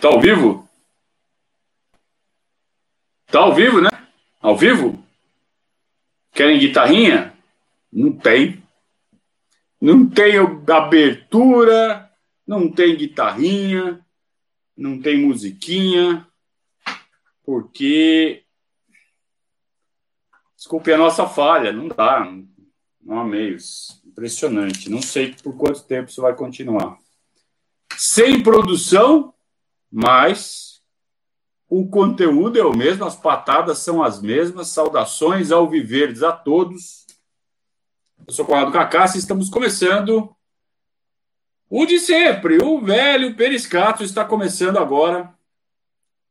Tá ao vivo? Tá ao vivo, né? Ao vivo? Querem guitarrinha? Não tem. Não tem abertura, não tem guitarrinha, não tem musiquinha, porque. Desculpe a nossa falha, não dá. Não há meios. Impressionante. Não sei por quanto tempo isso vai continuar. Sem produção, mas o conteúdo é o mesmo, as patadas são as mesmas. Saudações ao Viverdes a todos. Eu sou Conrado Cacassi e estamos começando o de sempre, o velho Periscato está começando agora.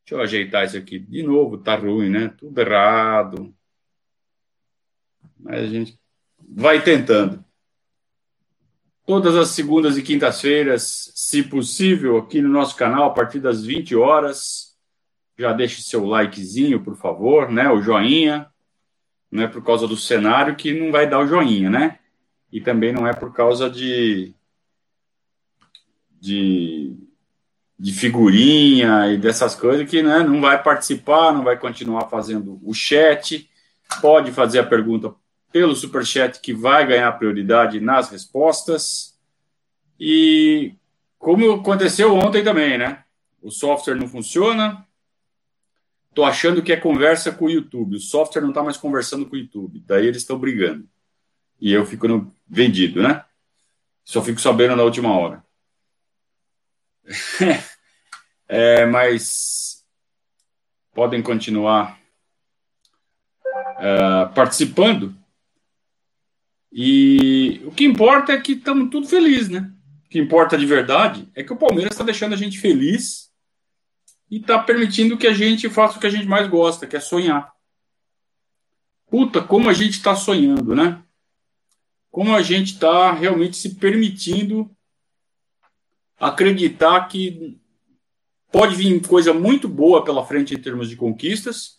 Deixa eu ajeitar isso aqui de novo, tá ruim, né? Tudo errado. Mas a gente vai tentando. Todas as segundas e quintas-feiras, se possível, aqui no nosso canal, a partir das 20 horas. Já deixe seu likezinho, por favor, né? O joinha. Não é por causa do cenário que não vai dar o joinha, né? E também não é por causa de de, de figurinha e dessas coisas que né, não vai participar, não vai continuar fazendo o chat, pode fazer a pergunta pelo superchat que vai ganhar prioridade nas respostas. E como aconteceu ontem também, né? O software não funciona. Tô achando que é conversa com o YouTube. O software não está mais conversando com o YouTube. Daí eles estão brigando. E eu fico no vendido, né? Só fico sabendo na última hora. é, mas podem continuar é, participando. E o que importa é que estamos tudo felizes, né? O que importa de verdade é que o Palmeiras está deixando a gente feliz e está permitindo que a gente faça o que a gente mais gosta, que é sonhar. Puta, como a gente está sonhando, né? Como a gente está realmente se permitindo acreditar que pode vir coisa muito boa pela frente em termos de conquistas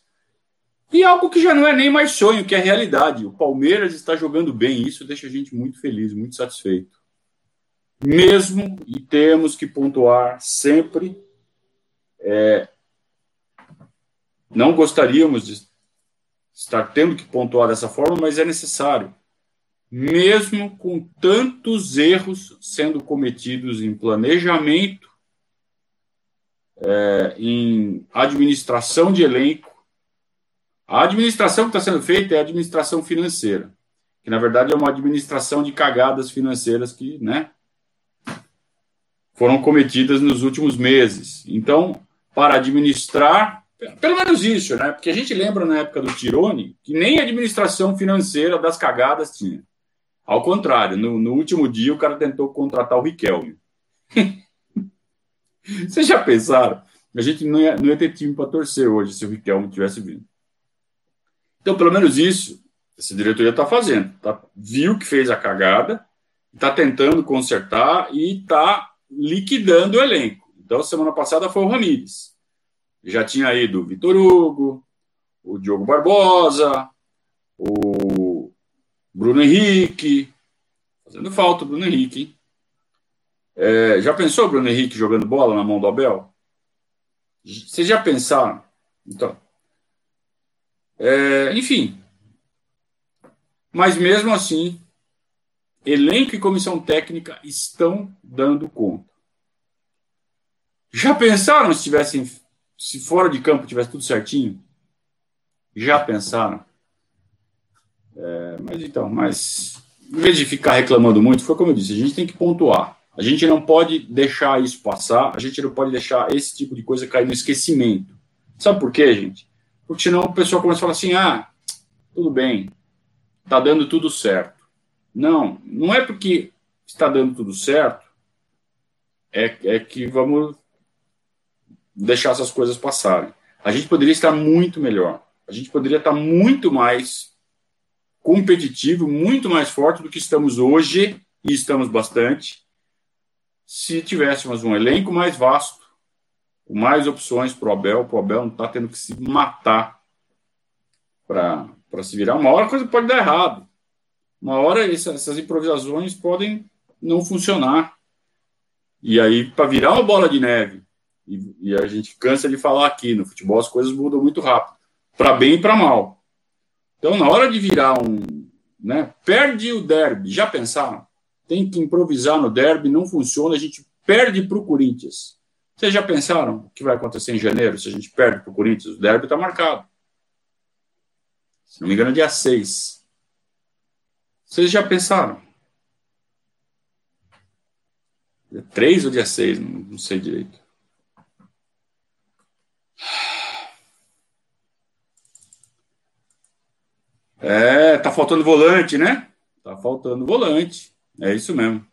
e algo que já não é nem mais sonho, que é realidade. O Palmeiras está jogando bem, isso deixa a gente muito feliz, muito satisfeito. Mesmo, e temos que pontuar sempre, é, não gostaríamos de estar tendo que pontuar dessa forma, mas é necessário mesmo com tantos erros sendo cometidos em planejamento, é, em administração de elenco. A administração que está sendo feita é a administração financeira, que na verdade é uma administração de cagadas financeiras que né, foram cometidas nos últimos meses. Então, para administrar, pelo menos isso, né? Porque a gente lembra na época do Tirone que nem a administração financeira das cagadas tinha. Ao contrário, no, no, último dia o cara tentou contratar o Riquelme. Vocês já pensaram? A gente não ia, não ia ter time para torcer hoje se o Riquelme tivesse vindo. Então, pelo menos isso, essa diretoria está fazendo. Tá, viu que fez a cagada, está tentando consertar e está liquidando o elenco. Então, semana passada foi o Ramires. Já tinha ido o Vitor Hugo, o Diogo Barbosa, o Bruno Henrique. Fazendo falta o Bruno Henrique, hein? É, já pensou o Bruno Henrique jogando bola na mão do Abel? Vocês já pensaram? Então. É, enfim. Mas mesmo assim, elenco e comissão técnica estão dando conta. Já pensaram se tivessem, se fora de campo tivesse tudo certinho? Já pensaram? É, mas então, mas em vez de ficar reclamando muito, foi como eu disse, a gente tem que pontuar. A gente não pode deixar isso passar, a gente não pode deixar esse tipo de coisa cair no esquecimento. Sabe por quê, gente? Porque senão o pessoal começa a falar assim: ah, tudo bem, está dando tudo certo. Não, não é porque está dando tudo certo, é, é que vamos deixar essas coisas passarem. A gente poderia estar muito melhor. A gente poderia estar muito mais competitivo, muito mais forte do que estamos hoje, e estamos bastante, se tivéssemos um elenco mais vasto, mais opções para o Abel, o Abel não está tendo que se matar para se virar. Uma hora a coisa pode dar errado. Uma hora essa, essas improvisações podem não funcionar. E aí, para virar uma bola de neve E, e a gente cansa de falar aqui, no futebol as coisas mudam muito rápido, para bem e para mal. Então, na hora de virar um. Né, perde o derby, já pensaram? Tem que improvisar no derby, não funciona, a gente perde para o Corinthians. Vocês já pensaram o que vai acontecer em janeiro se a gente perde para o Corinthians? O derby está marcado. Se não me engano, é dia 6. Vocês já pensaram? Dia 3 ou dia 6? Não, sei direito. É, tá faltando volante, né? Tá faltando volante. É isso mesmo.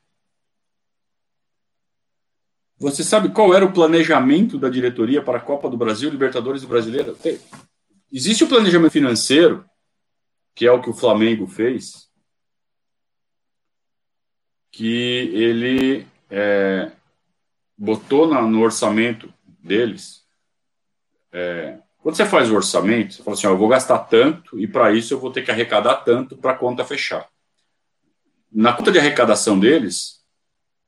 Você sabe qual era o planejamento da diretoria para a Copa do Brasil, Libertadores e Brasileira? Tem. Existe o planejamento financeiro, que é o que o Flamengo fez, que ele é, botou na, no orçamento deles. É, quando você faz o orçamento, você fala assim: ó, eu vou gastar tanto e para isso eu vou ter que arrecadar tanto para a conta fechar. Na conta de arrecadação deles,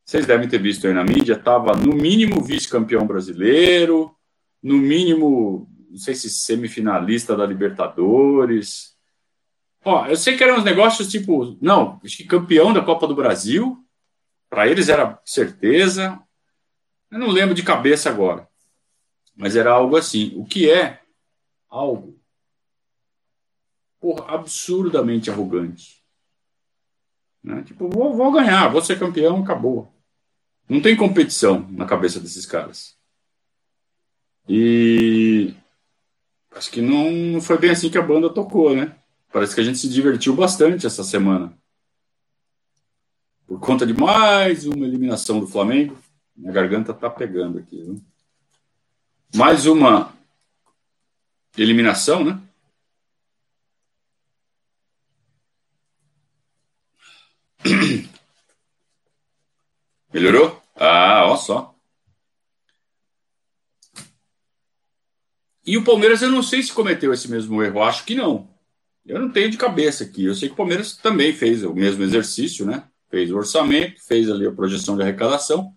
vocês devem ter visto aí na mídia, estava no mínimo vice-campeão brasileiro, no mínimo, não sei se semifinalista da Libertadores. Ó, eu sei que eram uns negócios tipo, não, acho que campeão da Copa do Brasil, para eles era certeza. Eu não lembro de cabeça agora, mas era algo assim. O que é algo porra, absurdamente arrogante. Né? Tipo, vou, vou ganhar, vou ser campeão, acabou. Não tem competição na cabeça desses caras. E acho que não foi bem assim que a banda tocou, né? Parece que a gente se divertiu bastante essa semana. Por conta de mais uma eliminação do Flamengo. Minha garganta tá pegando aqui. Viu? Mais uma eliminação, né? Melhorou? Ah, ó só. E o Palmeiras, eu não sei se cometeu esse mesmo erro, acho que não. Eu não tenho de cabeça aqui. Eu sei que o Palmeiras também fez o mesmo exercício, né? Fez o orçamento, fez ali a projeção de arrecadação.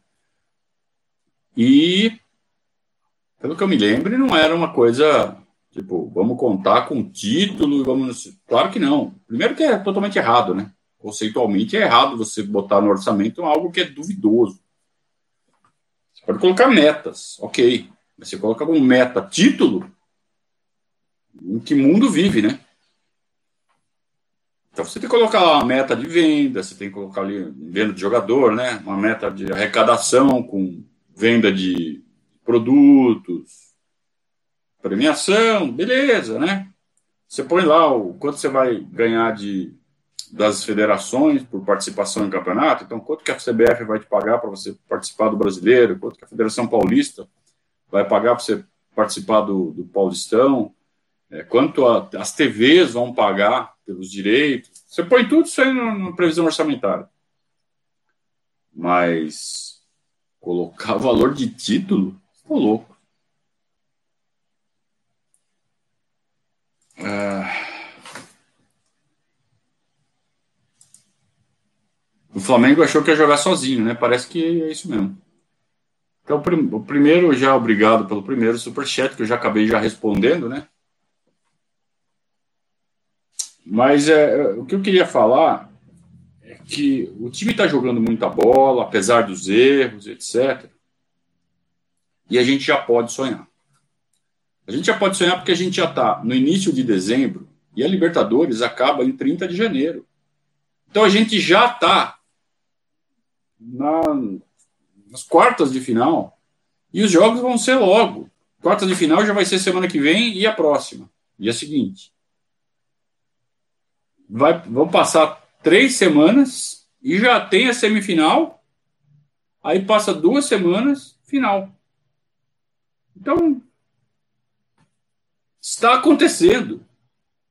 E, pelo que eu me lembro, não era uma coisa tipo, vamos contar com título, vamos. Claro que não. Primeiro que é totalmente errado, né? Conceitualmente é errado você botar no orçamento algo que é duvidoso. Você pode colocar metas, ok. Mas você coloca como meta título, em que mundo vive, né? Então você tem que colocar uma meta de venda, você tem que colocar ali venda de jogador, né? Uma meta de arrecadação com venda de produtos, premiação, beleza, né? Você põe lá o quanto você vai ganhar de das federações por participação em campeonato. Então, quanto que a CBF vai te pagar para você participar do brasileiro? Quanto que a Federação Paulista vai pagar para você participar do, do Paulistão? É, quanto a, as TVs vão pagar pelos direitos? Você põe tudo isso aí na, previsão orçamentária. Mas colocar valor de título, tá louco. Ah. O Flamengo achou que ia jogar sozinho, né? Parece que é isso mesmo. Então, o primeiro, já obrigado pelo primeiro superchat, que eu já acabei já respondendo, né? Mas é, o que eu queria falar é que o time está jogando muita bola, apesar dos erros, etc. E a gente já pode sonhar. A gente já pode sonhar porque a gente já está no início de dezembro e a Libertadores acaba em 30 de janeiro. Então a gente já está na, nas quartas de final. E os jogos vão ser logo. Quartas de final já vai ser semana que vem e a próxima. Dia seguinte. Vai, vão passar três semanas e já tem a semifinal. Aí passa duas semanas, final. Então, está acontecendo.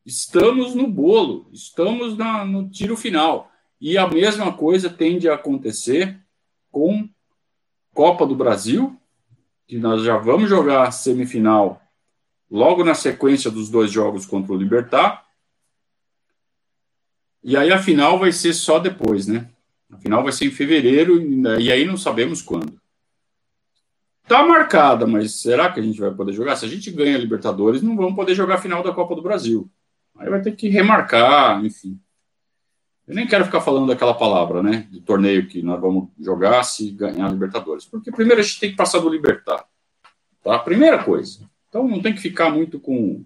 Estamos no bolo, estamos na, no tiro final. E a mesma coisa tende a acontecer com Copa do Brasil, que nós já vamos jogar semifinal logo na sequência dos dois jogos contra o Libertar. E aí a final vai ser só depois, né? A final vai ser em fevereiro e aí não sabemos quando. tá marcada, mas será que a gente vai poder jogar? Se a gente ganha a Libertadores, não vamos poder jogar a final da Copa do Brasil. Aí vai ter que remarcar, enfim. Eu nem quero ficar falando daquela palavra, né? Do torneio que nós vamos jogar se ganhar a Libertadores. Porque primeiro a gente tem que passar do Libertar. Tá? Primeira coisa. Então não tem que ficar muito com,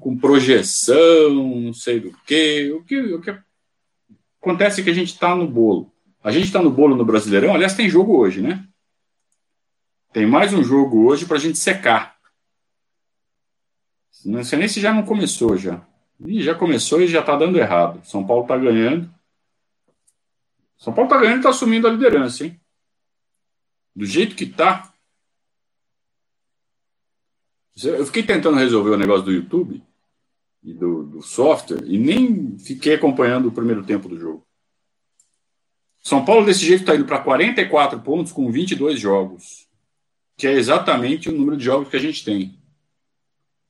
com projeção, não sei do quê. O que, o que acontece é que a gente está no bolo. A gente está no bolo no Brasileirão. Aliás, tem jogo hoje, né? Tem mais um jogo hoje para a gente secar. Não sei nem se já não começou já. Ih, já começou e já está dando errado. São Paulo está ganhando. São Paulo está ganhando e está assumindo a liderança, hein? Do jeito que está. Eu fiquei tentando resolver o negócio do YouTube e do, do software e nem fiquei acompanhando o primeiro tempo do jogo. São Paulo, desse jeito, está indo para 44 pontos com 22 jogos, que é exatamente o número de jogos que a gente tem.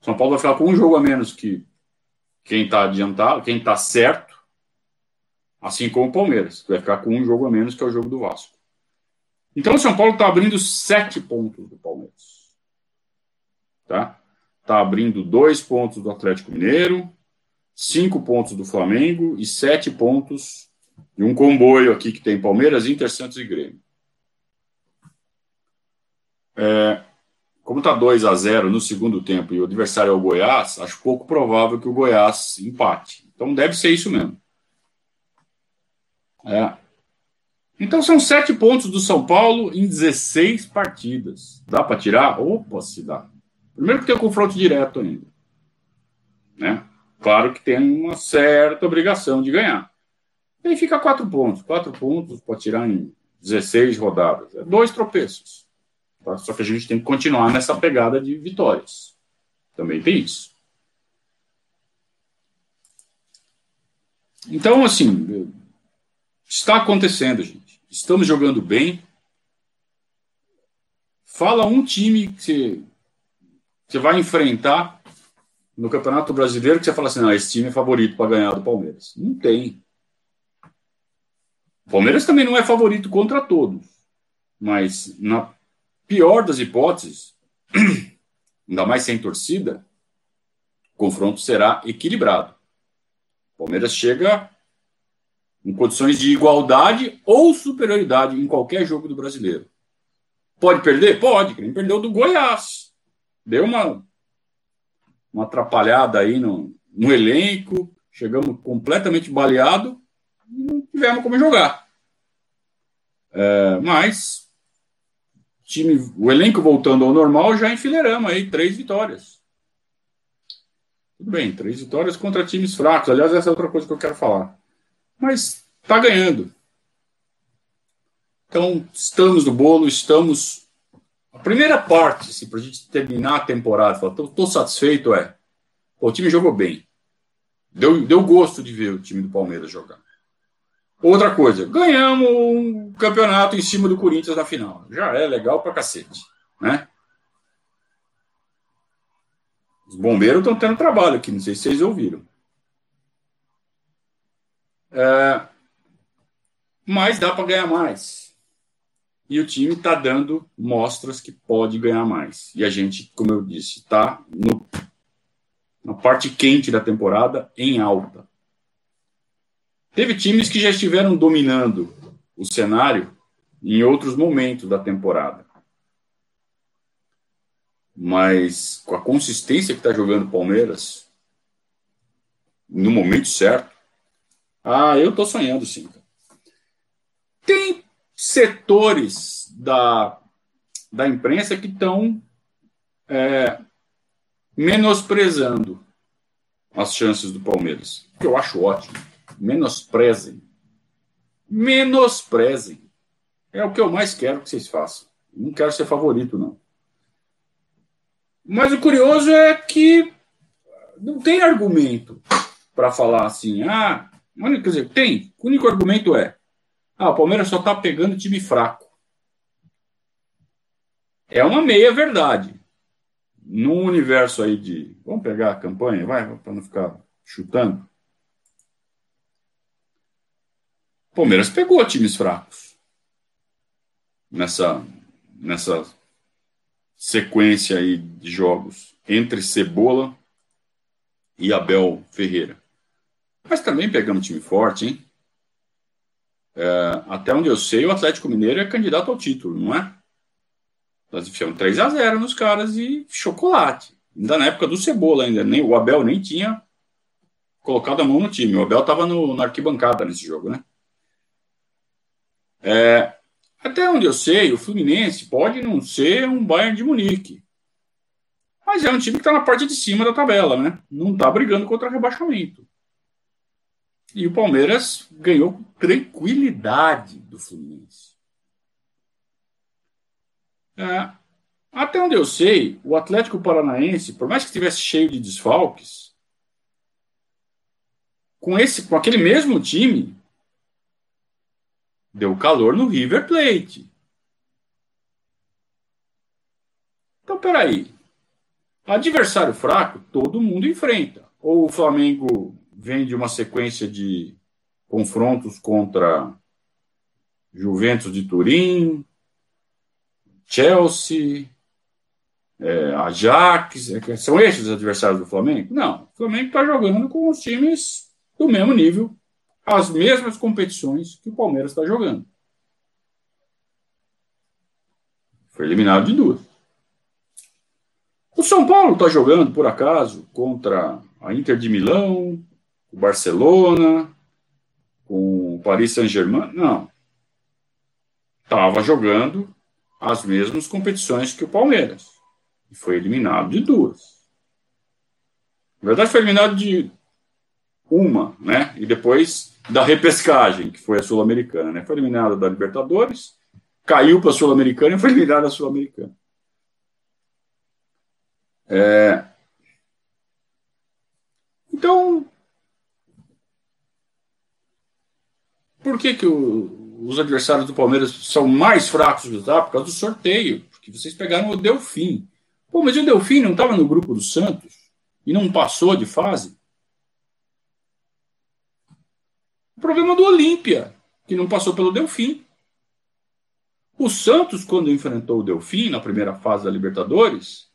São Paulo vai ficar com um jogo a menos que quem está adiantado, quem está certo, assim como o Palmeiras, que vai ficar com um jogo a menos, que é o jogo do Vasco. Então o São Paulo está abrindo sete pontos do Palmeiras. Tá? Está abrindo dois pontos do Atlético Mineiro, cinco pontos do Flamengo e sete pontos de um comboio aqui que tem Palmeiras, Inter, Santos e Grêmio. É, como está 2 a 0 no segundo tempo e o adversário é o Goiás, acho pouco provável que o Goiás empate. Então deve ser isso mesmo. É. Então são sete pontos do São Paulo em 16 partidas. Dá para tirar? Opa, se dá. Primeiro que tem o confronto direto ainda. Né? Claro que tem uma certa obrigação de ganhar. Aí fica quatro pontos. Quatro pontos para tirar em 16 rodadas. É dois tropeços. Tá? Só que a gente tem que continuar nessa pegada de vitórias. Também tem isso. Então, assim, está acontecendo, gente. Estamos jogando bem. Fala um time que você, você vai enfrentar no Campeonato Brasileiro que você fala assim: não, esse time é favorito para ganhar do Palmeiras. Não tem. O Palmeiras também não é favorito contra todos. Mas na Pior das hipóteses, ainda mais sem torcida, o confronto será equilibrado. O Palmeiras chega em condições de igualdade ou superioridade em qualquer jogo do brasileiro. Pode perder? Pode. Quem perdeu do Goiás. Deu uma, uma atrapalhada aí no, no elenco. Chegamos completamente baleado e não tivemos como jogar. É, mas time, o elenco voltando ao normal, já enfileiramos aí três vitórias. Tudo bem, três vitórias contra times fracos. Aliás, essa é outra coisa que eu quero falar. Mas está ganhando. Então, estamos no bolo, estamos. A primeira parte, assim, para a gente terminar a temporada, estou satisfeito, é. Pô, o time jogou bem. Deu, deu gosto de ver o time do Palmeiras jogar. Outra coisa, ganhamos um campeonato em cima do Corinthians na final. Já é legal pra cacete, né? Os bombeiros estão tendo trabalho aqui, não sei se vocês ouviram. É, mas dá para ganhar mais. E o time está dando mostras que pode ganhar mais. E a gente, como eu disse, está na parte quente da temporada em alta. Teve times que já estiveram dominando o cenário em outros momentos da temporada. Mas com a consistência que está jogando o Palmeiras, no momento certo, ah, eu estou sonhando sim. Tem setores da, da imprensa que estão é, menosprezando as chances do Palmeiras, que eu acho ótimo menosprezem. Menosprezem. É o que eu mais quero que vocês façam. Não quero ser favorito, não. Mas o curioso é que não tem argumento para falar assim. Ah, quer dizer, tem. O único argumento é: ah, o Palmeiras só está pegando time fraco. É uma meia verdade. Num universo aí de. Vamos pegar a campanha, vai, para não ficar chutando. Palmeiras pegou times fracos nessa, nessa sequência aí de jogos entre Cebola e Abel Ferreira. Mas também pegamos time forte, hein? É, até onde eu sei, o Atlético Mineiro é candidato ao título, não é? Nós enfiamos 3 a 0 nos caras e chocolate. Ainda na época do Cebola, ainda. Nem, o Abel nem tinha colocado a mão no time. O Abel estava na arquibancada nesse jogo, né? É, até onde eu sei, o Fluminense pode não ser um Bayern de Munique. Mas é um time que está na parte de cima da tabela, né? Não está brigando contra rebaixamento. E o Palmeiras ganhou com tranquilidade do Fluminense. É, até onde eu sei, o Atlético Paranaense, por mais que estivesse cheio de desfalques, com, esse, com aquele mesmo time, deu calor no River Plate. Então, peraí. Adversário fraco, todo mundo enfrenta. Ou o Flamengo vem de uma sequência de confrontos contra Juventus de Turim, Chelsea, é, Ajax, é, são esses os adversários do Flamengo? Não, o Flamengo está jogando com os times do mesmo nível, as mesmas competições que o Palmeiras está jogando. Foi eliminado de duas. O São Paulo está jogando, por acaso, contra a Inter de Milão, o Barcelona, com o Paris Saint-Germain? Não. Estava jogando as mesmas competições que o Palmeiras. E foi eliminado de duas. Na verdade, foi eliminado de uma, né? E depois da repescagem, que foi a Sul-Americana, né? Foi eliminado da Libertadores, caiu para a Sul-Americana e foi eliminado da Sul-Americana. É... Então, por que, que o, os adversários do Palmeiras são mais fracos que os Por causa do sorteio. Porque vocês pegaram o Delfim. Pô, mas o Delfim não estava no grupo do Santos? E não passou de fase? O problema do Olímpia, que não passou pelo Delfim. O Santos, quando enfrentou o Delfim na primeira fase da Libertadores,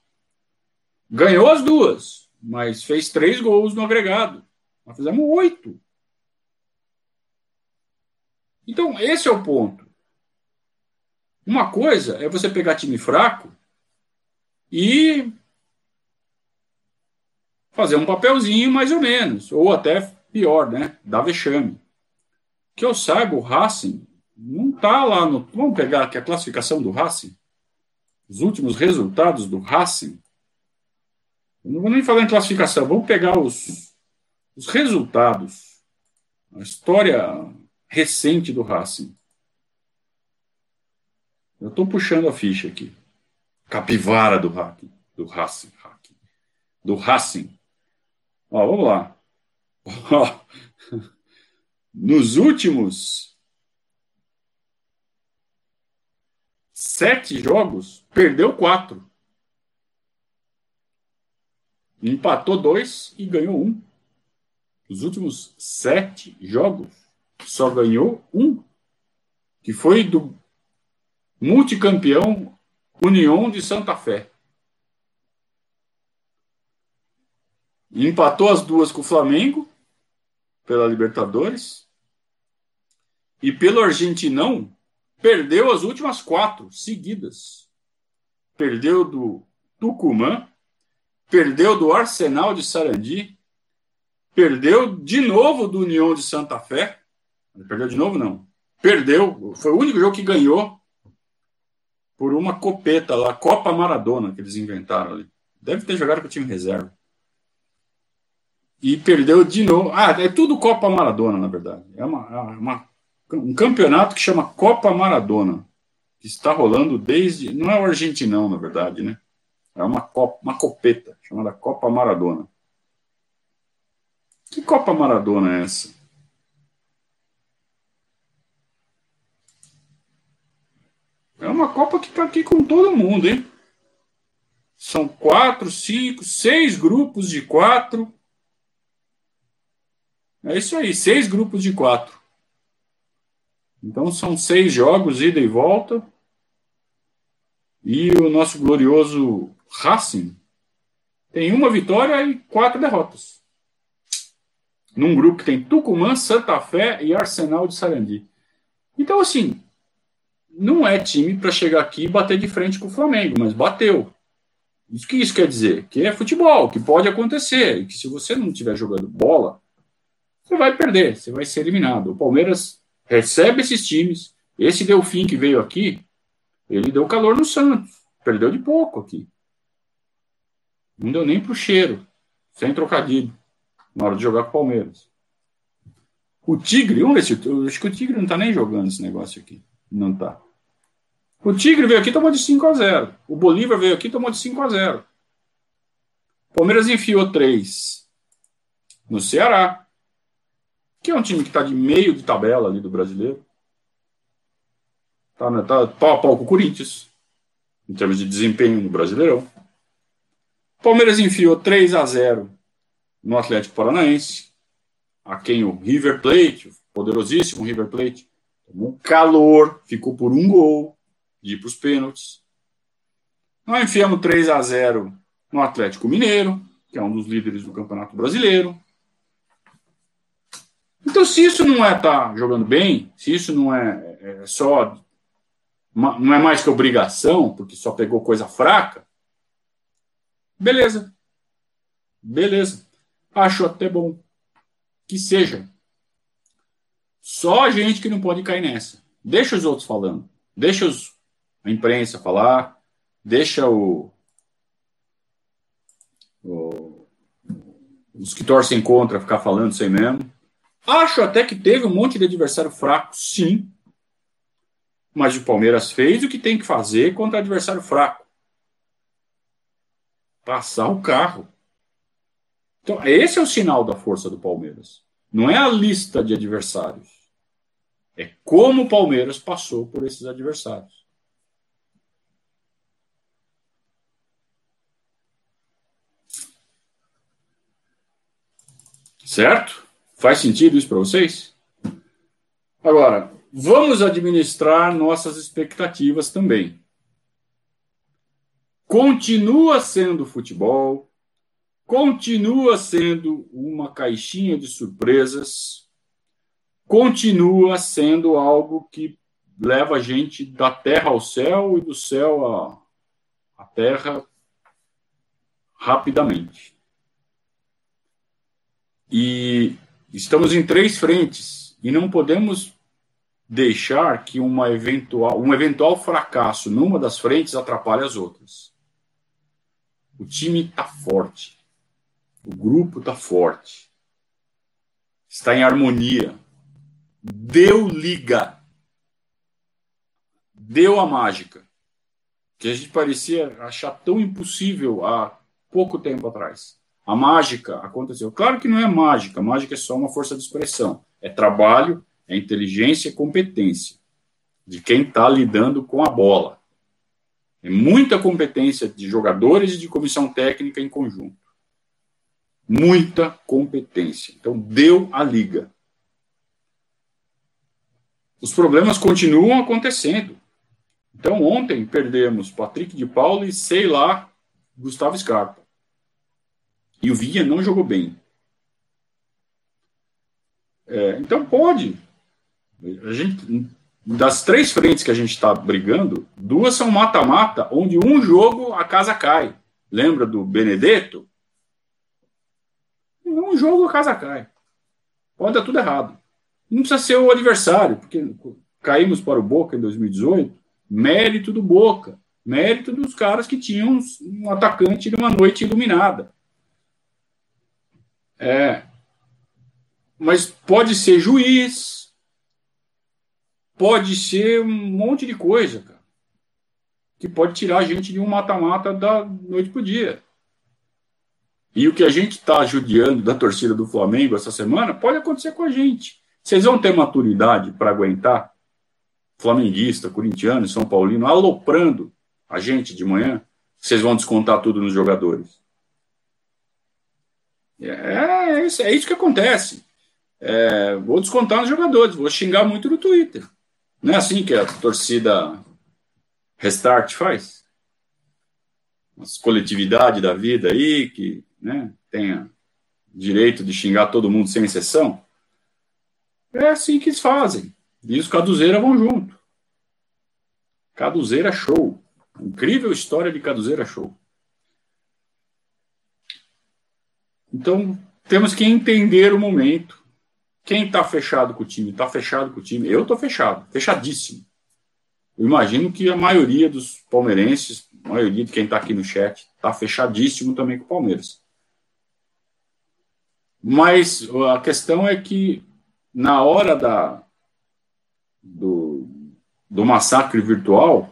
ganhou as duas, mas fez três gols no agregado. Nós fizemos oito. Então, esse é o ponto. Uma coisa é você pegar time fraco e fazer um papelzinho mais ou menos, ou até pior, né? Dar vexame. Que eu saiba, o Racing não está lá no. Vamos pegar aqui a classificação do Racing? Os últimos resultados do Racing. Eu não vou nem falar em classificação, vamos pegar os, os resultados. A história recente do Racing. Eu estou puxando a ficha aqui. Capivara do Racing. Do Racing. Do Racing. Ó, vamos lá. Ó, nos últimos sete jogos, perdeu quatro. Empatou dois e ganhou um. Os últimos sete jogos só ganhou um, que foi do multicampeão União de Santa Fé. Empatou as duas com o Flamengo pela Libertadores e pelo Argentinão perdeu as últimas quatro seguidas. Perdeu do Tucumã, perdeu do Arsenal de Sarandi, perdeu de novo do União de Santa Fé Perdeu de novo, não. Perdeu. Foi o único jogo que ganhou por uma copeta lá, Copa Maradona, que eles inventaram ali. Deve ter jogado com o time reserva. E perdeu de novo. Ah, é tudo Copa Maradona, na verdade. É uma, é uma um campeonato que chama Copa Maradona. Que está rolando desde. Não é o Argentinão, na verdade, né? É uma, copa, uma copeta chamada Copa Maradona. Que Copa Maradona é essa? É uma Copa que está aqui com todo mundo, hein? São quatro, cinco, seis grupos de quatro. É isso aí, seis grupos de quatro. Então são seis jogos, ida e volta. E o nosso glorioso Racing tem uma vitória e quatro derrotas. Num grupo que tem Tucumã, Santa Fé e Arsenal de Sarandi. Então, assim, não é time para chegar aqui e bater de frente com o Flamengo, mas bateu. O que isso quer dizer? Que é futebol, que pode acontecer, e que se você não estiver jogando bola, você vai perder, você vai ser eliminado. O Palmeiras recebe esses times. Esse Delfim que veio aqui, ele deu calor no Santos. Perdeu de pouco aqui. Não deu nem pro cheiro, sem trocadilho, na hora de jogar com o Palmeiras. O Tigre, vamos ver se acho que o Tigre não tá nem jogando esse negócio aqui. Não tá. O Tigre veio aqui e tomou de 5 a 0. O Bolívar veio aqui e tomou de 5 a 0. O Palmeiras enfiou 3 no Ceará, que é um time que está de meio de tabela ali do brasileiro. Tá, né, tá pau a pau com o Corinthians, em termos de desempenho no Brasileirão. Palmeiras enfiou 3 a 0 no Atlético Paranaense, a quem o River Plate, o poderosíssimo River Plate, tomou calor, ficou por um gol de ir para os pênaltis. Nós enfiamos 3 a 0 no Atlético Mineiro, que é um dos líderes do Campeonato Brasileiro. Então, se isso não é estar tá jogando bem, se isso não é, é só. Não é mais que obrigação, porque só pegou coisa fraca, Beleza. Beleza. Acho até bom. Que seja. Só a gente que não pode cair nessa. Deixa os outros falando. Deixa os, a imprensa falar. Deixa o, o, os que torcem contra ficar falando sem mesmo. Acho até que teve um monte de adversário fraco, sim. Mas o Palmeiras fez o que tem que fazer contra adversário fraco passar o carro. Então, esse é o sinal da força do Palmeiras. Não é a lista de adversários. É como o Palmeiras passou por esses adversários. Certo? Faz sentido isso para vocês? Agora, vamos administrar nossas expectativas também continua sendo futebol, continua sendo uma caixinha de surpresas, continua sendo algo que leva a gente da terra ao céu e do céu à, à terra rapidamente. E estamos em três frentes e não podemos deixar que uma eventual, um eventual fracasso numa das frentes atrapalhe as outras. O time está forte. O grupo está forte. Está em harmonia. Deu liga. Deu a mágica. Que a gente parecia achar tão impossível há pouco tempo atrás. A mágica aconteceu. Claro que não é mágica. Mágica é só uma força de expressão. É trabalho, é inteligência e competência de quem está lidando com a bola. É muita competência de jogadores e de comissão técnica em conjunto. Muita competência. Então, deu a liga. Os problemas continuam acontecendo. Então, ontem perdemos Patrick de Paulo e, sei lá, Gustavo Scarpa. E o Vinha não jogou bem. É, então, pode. A gente das três frentes que a gente está brigando, duas são mata-mata, onde um jogo a casa cai. Lembra do Benedetto? Um jogo a casa cai. Pode dar tudo errado. Não precisa ser o adversário, porque caímos para o Boca em 2018. Mérito do Boca. Mérito dos caras que tinham um atacante numa noite iluminada. É. Mas pode ser juiz, pode ser um monte de coisa, cara, que pode tirar a gente de um mata-mata da noite pro dia. E o que a gente está judiando da torcida do Flamengo essa semana pode acontecer com a gente. Vocês vão ter maturidade para aguentar flamenguista, corintiano, São Paulino aloprando a gente de manhã? Vocês vão descontar tudo nos jogadores. É, é, isso, é isso que acontece. É, vou descontar nos jogadores, vou xingar muito no Twitter. Não é assim que a torcida Restart faz? as coletividades da vida aí, que né, tenha direito de xingar todo mundo sem exceção. É assim que eles fazem. E os Caduzeira vão junto. Caduzeira Show. Incrível história de Caduzeira Show. Então, temos que entender o momento. Quem está fechado com o time? Está fechado com o time. Eu estou fechado, fechadíssimo. Eu imagino que a maioria dos palmeirenses, a maioria de quem está aqui no chat, está fechadíssimo também com o Palmeiras. Mas a questão é que na hora da, do, do massacre virtual,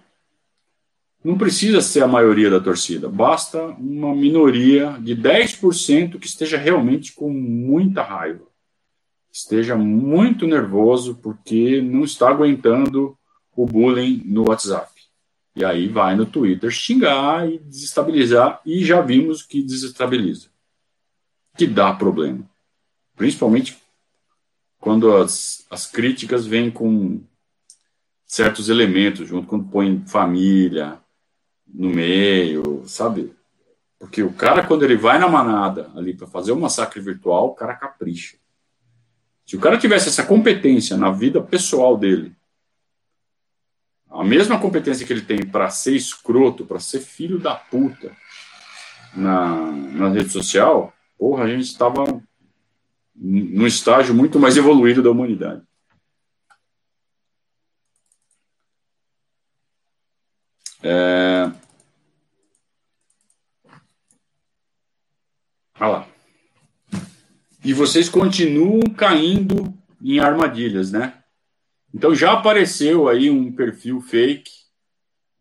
não precisa ser a maioria da torcida, basta uma minoria de 10% que esteja realmente com muita raiva, esteja muito nervoso porque não está aguentando o bullying no WhatsApp. E aí vai no Twitter xingar e desestabilizar, e já vimos que desestabiliza, que dá problema. Principalmente quando as, as críticas vêm com certos elementos, junto quando põe família no meio, sabe? Porque o cara, quando ele vai na manada ali para fazer um massacre virtual, o cara capricha. Se o cara tivesse essa competência na vida pessoal dele, a mesma competência que ele tem para ser escroto, para ser filho da puta na, na rede social, porra, a gente estava num estágio muito mais evoluído da humanidade. É... Olha lá. E vocês continuam caindo em armadilhas, né? Então já apareceu aí um perfil fake,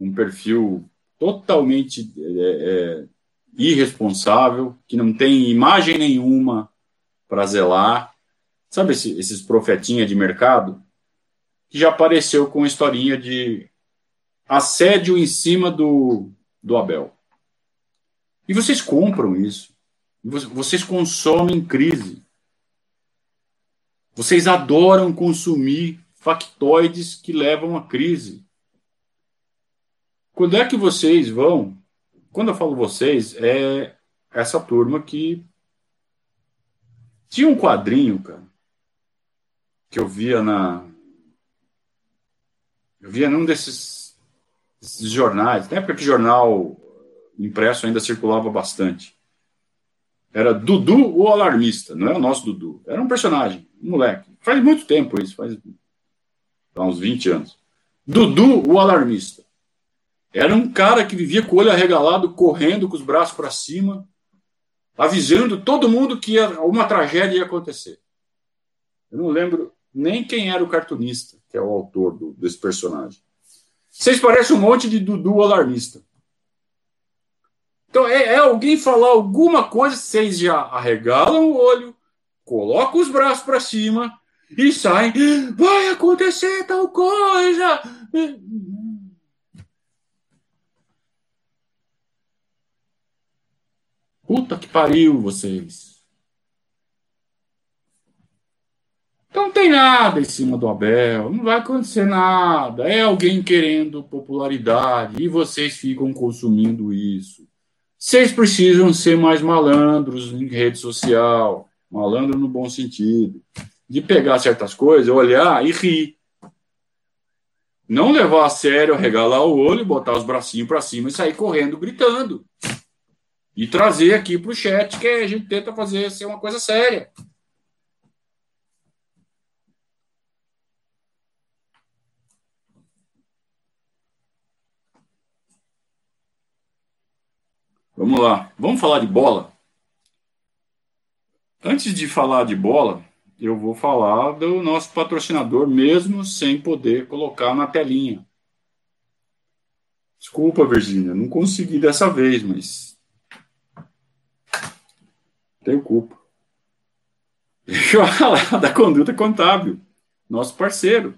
um perfil totalmente é, é, irresponsável, que não tem imagem nenhuma para zelar. Sabe esse, esses profetinha de mercado? Que já apareceu com historinha de assédio em cima do, do Abel. E vocês compram isso. Vocês consomem crise. Vocês adoram consumir factoides que levam à crise. Quando é que vocês vão? Quando eu falo vocês, é essa turma que tinha um quadrinho, cara, que eu via na eu via num desses, desses jornais, na época que jornal impresso ainda circulava bastante. Era Dudu o alarmista, não é o nosso Dudu. Era um personagem, um moleque. Faz muito tempo isso, faz uns 20 anos. Dudu, o alarmista. Era um cara que vivia com o olho arregalado, correndo com os braços para cima, avisando todo mundo que uma tragédia ia acontecer. Eu não lembro nem quem era o cartunista, que é o autor do, desse personagem. Vocês parecem um monte de Dudu alarmista. Então, é, é alguém falar alguma coisa, vocês já arregalam o olho, colocam os braços para cima e saem. Vai acontecer tal coisa. Puta que pariu, vocês. Então não tem nada em cima do Abel, não vai acontecer nada. É alguém querendo popularidade e vocês ficam consumindo isso. Vocês precisam ser mais malandros em rede social, malandro no bom sentido de pegar certas coisas, olhar e rir. Não levar a sério, regalar o olho, botar os bracinhos para cima e sair correndo, gritando. E trazer aqui para o chat que a gente tenta fazer ser uma coisa séria. Vamos lá. Vamos falar de bola? Antes de falar de bola, eu vou falar do nosso patrocinador, mesmo sem poder colocar na telinha. Desculpa, Virgínia, não consegui dessa vez, mas. Tenho culpa. Deixa eu falar da conduta contábil, nosso parceiro.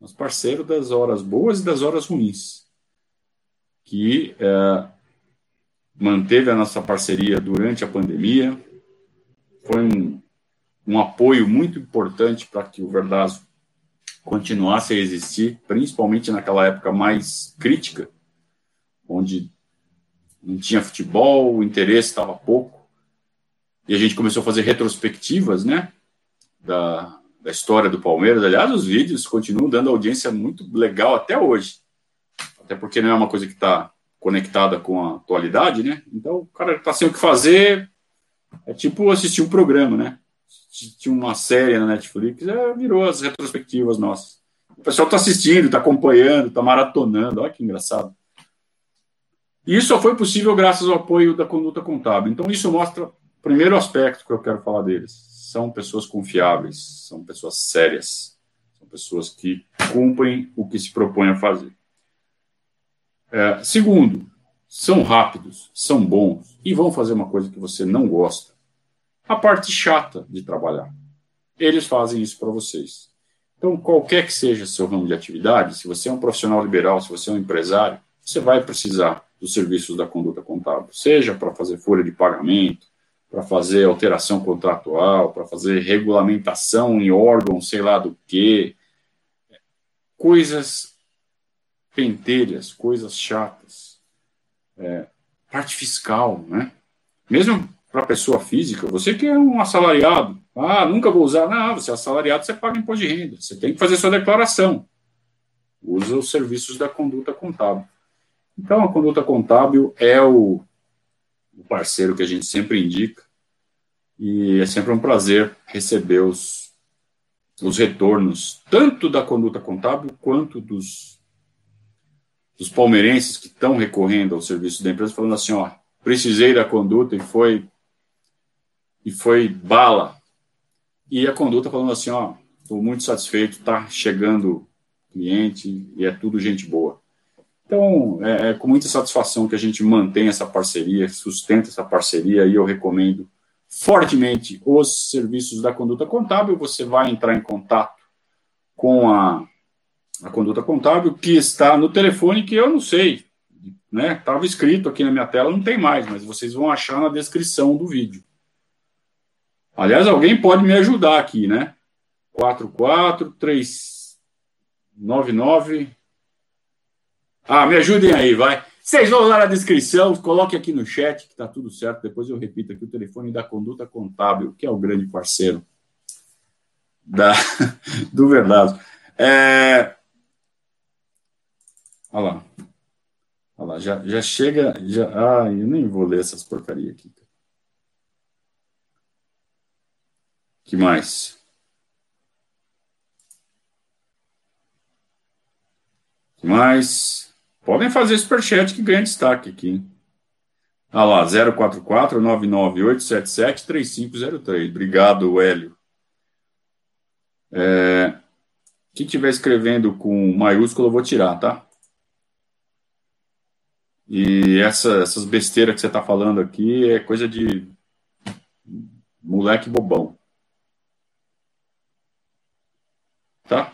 Nosso parceiro das horas boas e das horas ruins. Que é, manteve a nossa parceria durante a pandemia. Foi um um apoio muito importante para que o Verdazo continuasse a existir, principalmente naquela época mais crítica, onde não tinha futebol, o interesse estava pouco. E a gente começou a fazer retrospectivas, né? Da, da história do Palmeiras. Aliás, os vídeos continuam dando audiência muito legal até hoje. Até porque não é uma coisa que está conectada com a atualidade, né? Então, o cara está sem o que fazer. É tipo assistir um programa, né? Tinha uma série na Netflix, é, virou as retrospectivas nossas. O pessoal está assistindo, está acompanhando, está maratonando. Olha que engraçado. E isso só foi possível graças ao apoio da conduta contábil. Então, isso mostra o primeiro aspecto que eu quero falar deles. São pessoas confiáveis, são pessoas sérias, são pessoas que cumprem o que se propõem a fazer. É, segundo, são rápidos, são bons e vão fazer uma coisa que você não gosta. A parte chata de trabalhar. Eles fazem isso para vocês. Então, qualquer que seja seu ramo de atividade, se você é um profissional liberal, se você é um empresário, você vai precisar dos serviços da conduta contábil, seja para fazer folha de pagamento, para fazer alteração contratual, para fazer regulamentação em órgão, sei lá do que, coisas pentelhas, coisas chatas, é, parte fiscal, né? Mesmo para pessoa física, você que é um assalariado, ah, nunca vou usar, não, você é assalariado, você paga imposto de renda, você tem que fazer sua declaração, usa os serviços da conduta contábil. Então, a conduta contábil é o, o parceiro que a gente sempre indica, e é sempre um prazer receber os, os retornos, tanto da conduta contábil quanto dos dos palmeirenses que estão recorrendo ao serviço da empresa, falando assim, ó, precisei da conduta e foi e foi bala. E a conduta falando assim, ó, estou muito satisfeito, está chegando cliente e é tudo gente boa. Então, é, é, com muita satisfação que a gente mantém essa parceria, sustenta essa parceria e eu recomendo fortemente os serviços da conduta contábil. Você vai entrar em contato com a a conduta contábil, que está no telefone que eu não sei, né? Estava escrito aqui na minha tela, não tem mais, mas vocês vão achar na descrição do vídeo. Aliás, alguém pode me ajudar aqui, né? 44399. Ah, me ajudem aí, vai. Vocês vão lá na descrição, coloque aqui no chat que está tudo certo. Depois eu repito aqui o telefone da Conduta Contábil, que é o grande parceiro da, do Verdade. É, Olha lá. Olha lá, já, já chega. Já, ah, eu nem vou ler essas porcarias aqui. que mais? que mais? Podem fazer superchat que ganha destaque aqui. Olha lá, 044 99877 3503. Obrigado, Hélio. É, quem estiver escrevendo com maiúsculo, eu vou tirar, tá? E essa, essas besteiras que você está falando aqui é coisa de moleque bobão. Tá?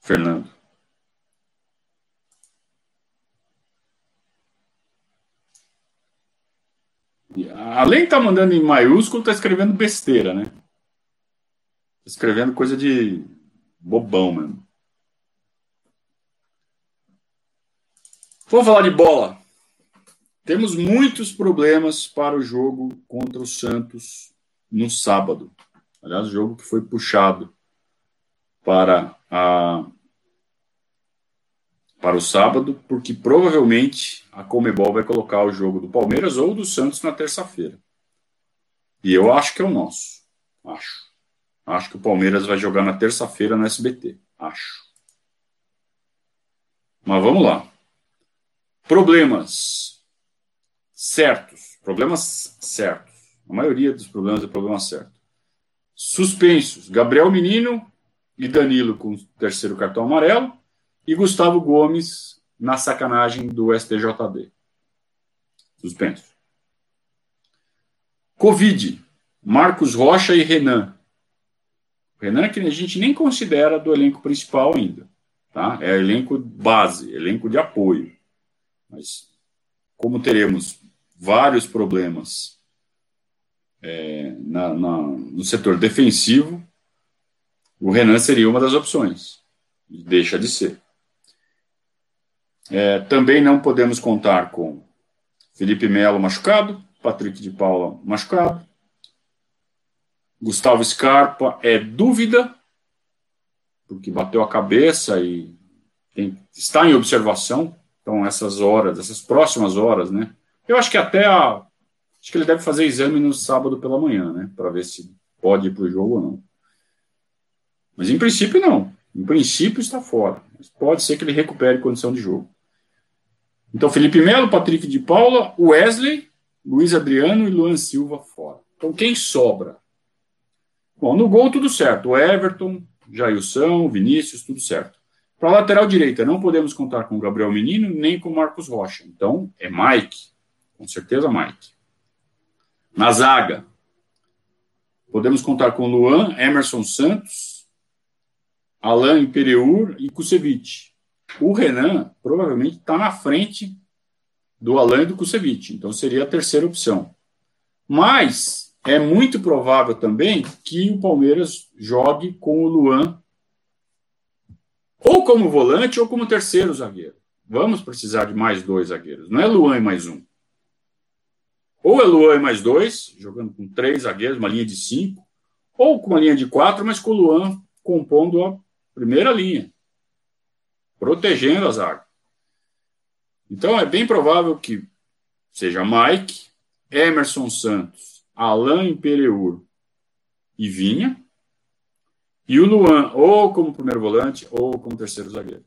Fernando. além de estar tá mandando em maiúsculo, está escrevendo besteira, né? Tá escrevendo coisa de bobão mesmo. Vamos falar de bola. Temos muitos problemas para o jogo contra o Santos no sábado. Aliás, o jogo que foi puxado para a para o sábado, porque provavelmente a Comebol vai colocar o jogo do Palmeiras ou do Santos na terça-feira. E eu acho que é o nosso. Acho. Acho que o Palmeiras vai jogar na terça-feira no SBT. Acho. Mas vamos lá. Problemas certos, problemas certos. A maioria dos problemas é problema certo. Suspensos: Gabriel Menino e Danilo com o terceiro cartão amarelo e Gustavo Gomes na sacanagem do STJD. Suspenso. Covid: Marcos Rocha e Renan. Renan que a gente nem considera do elenco principal ainda, tá? É elenco base, elenco de apoio. Mas como teremos vários problemas é, na, na, no setor defensivo, o Renan seria uma das opções. Deixa de ser. É, também não podemos contar com Felipe Melo machucado, Patrick de Paula machucado, Gustavo Scarpa é dúvida, porque bateu a cabeça e tem, está em observação. Então, essas horas, essas próximas horas, né? Eu acho que até a. Acho que ele deve fazer exame no sábado pela manhã, né? Para ver se pode ir para o jogo ou não. Mas em princípio, não. Em princípio, está fora. Mas pode ser que ele recupere condição de jogo. Então, Felipe Melo, Patrick de Paula, Wesley, Luiz Adriano e Luan Silva fora. Então, quem sobra? Bom, no gol, tudo certo. O Everton, Jailson, Vinícius, tudo certo. Para a lateral direita, não podemos contar com o Gabriel Menino nem com o Marcos Rocha. Então, é Mike. Com certeza, Mike. Na zaga, podemos contar com Luan, Emerson Santos, Alain Imperiur e Kusevich. O Renan provavelmente está na frente do Alain e do Kusevich. Então, seria a terceira opção. Mas é muito provável também que o Palmeiras jogue com o Luan ou como volante ou como terceiro zagueiro. Vamos precisar de mais dois zagueiros. Não é Luan e mais um. Ou é Luan e mais dois, jogando com três zagueiros, uma linha de cinco, ou com uma linha de quatro, mas com o Luan compondo a primeira linha, protegendo a zaga. Então é bem provável que seja Mike, Emerson Santos, Alain Pereur e Vinha, e o Luan, ou como primeiro volante, ou como terceiro zagueiro.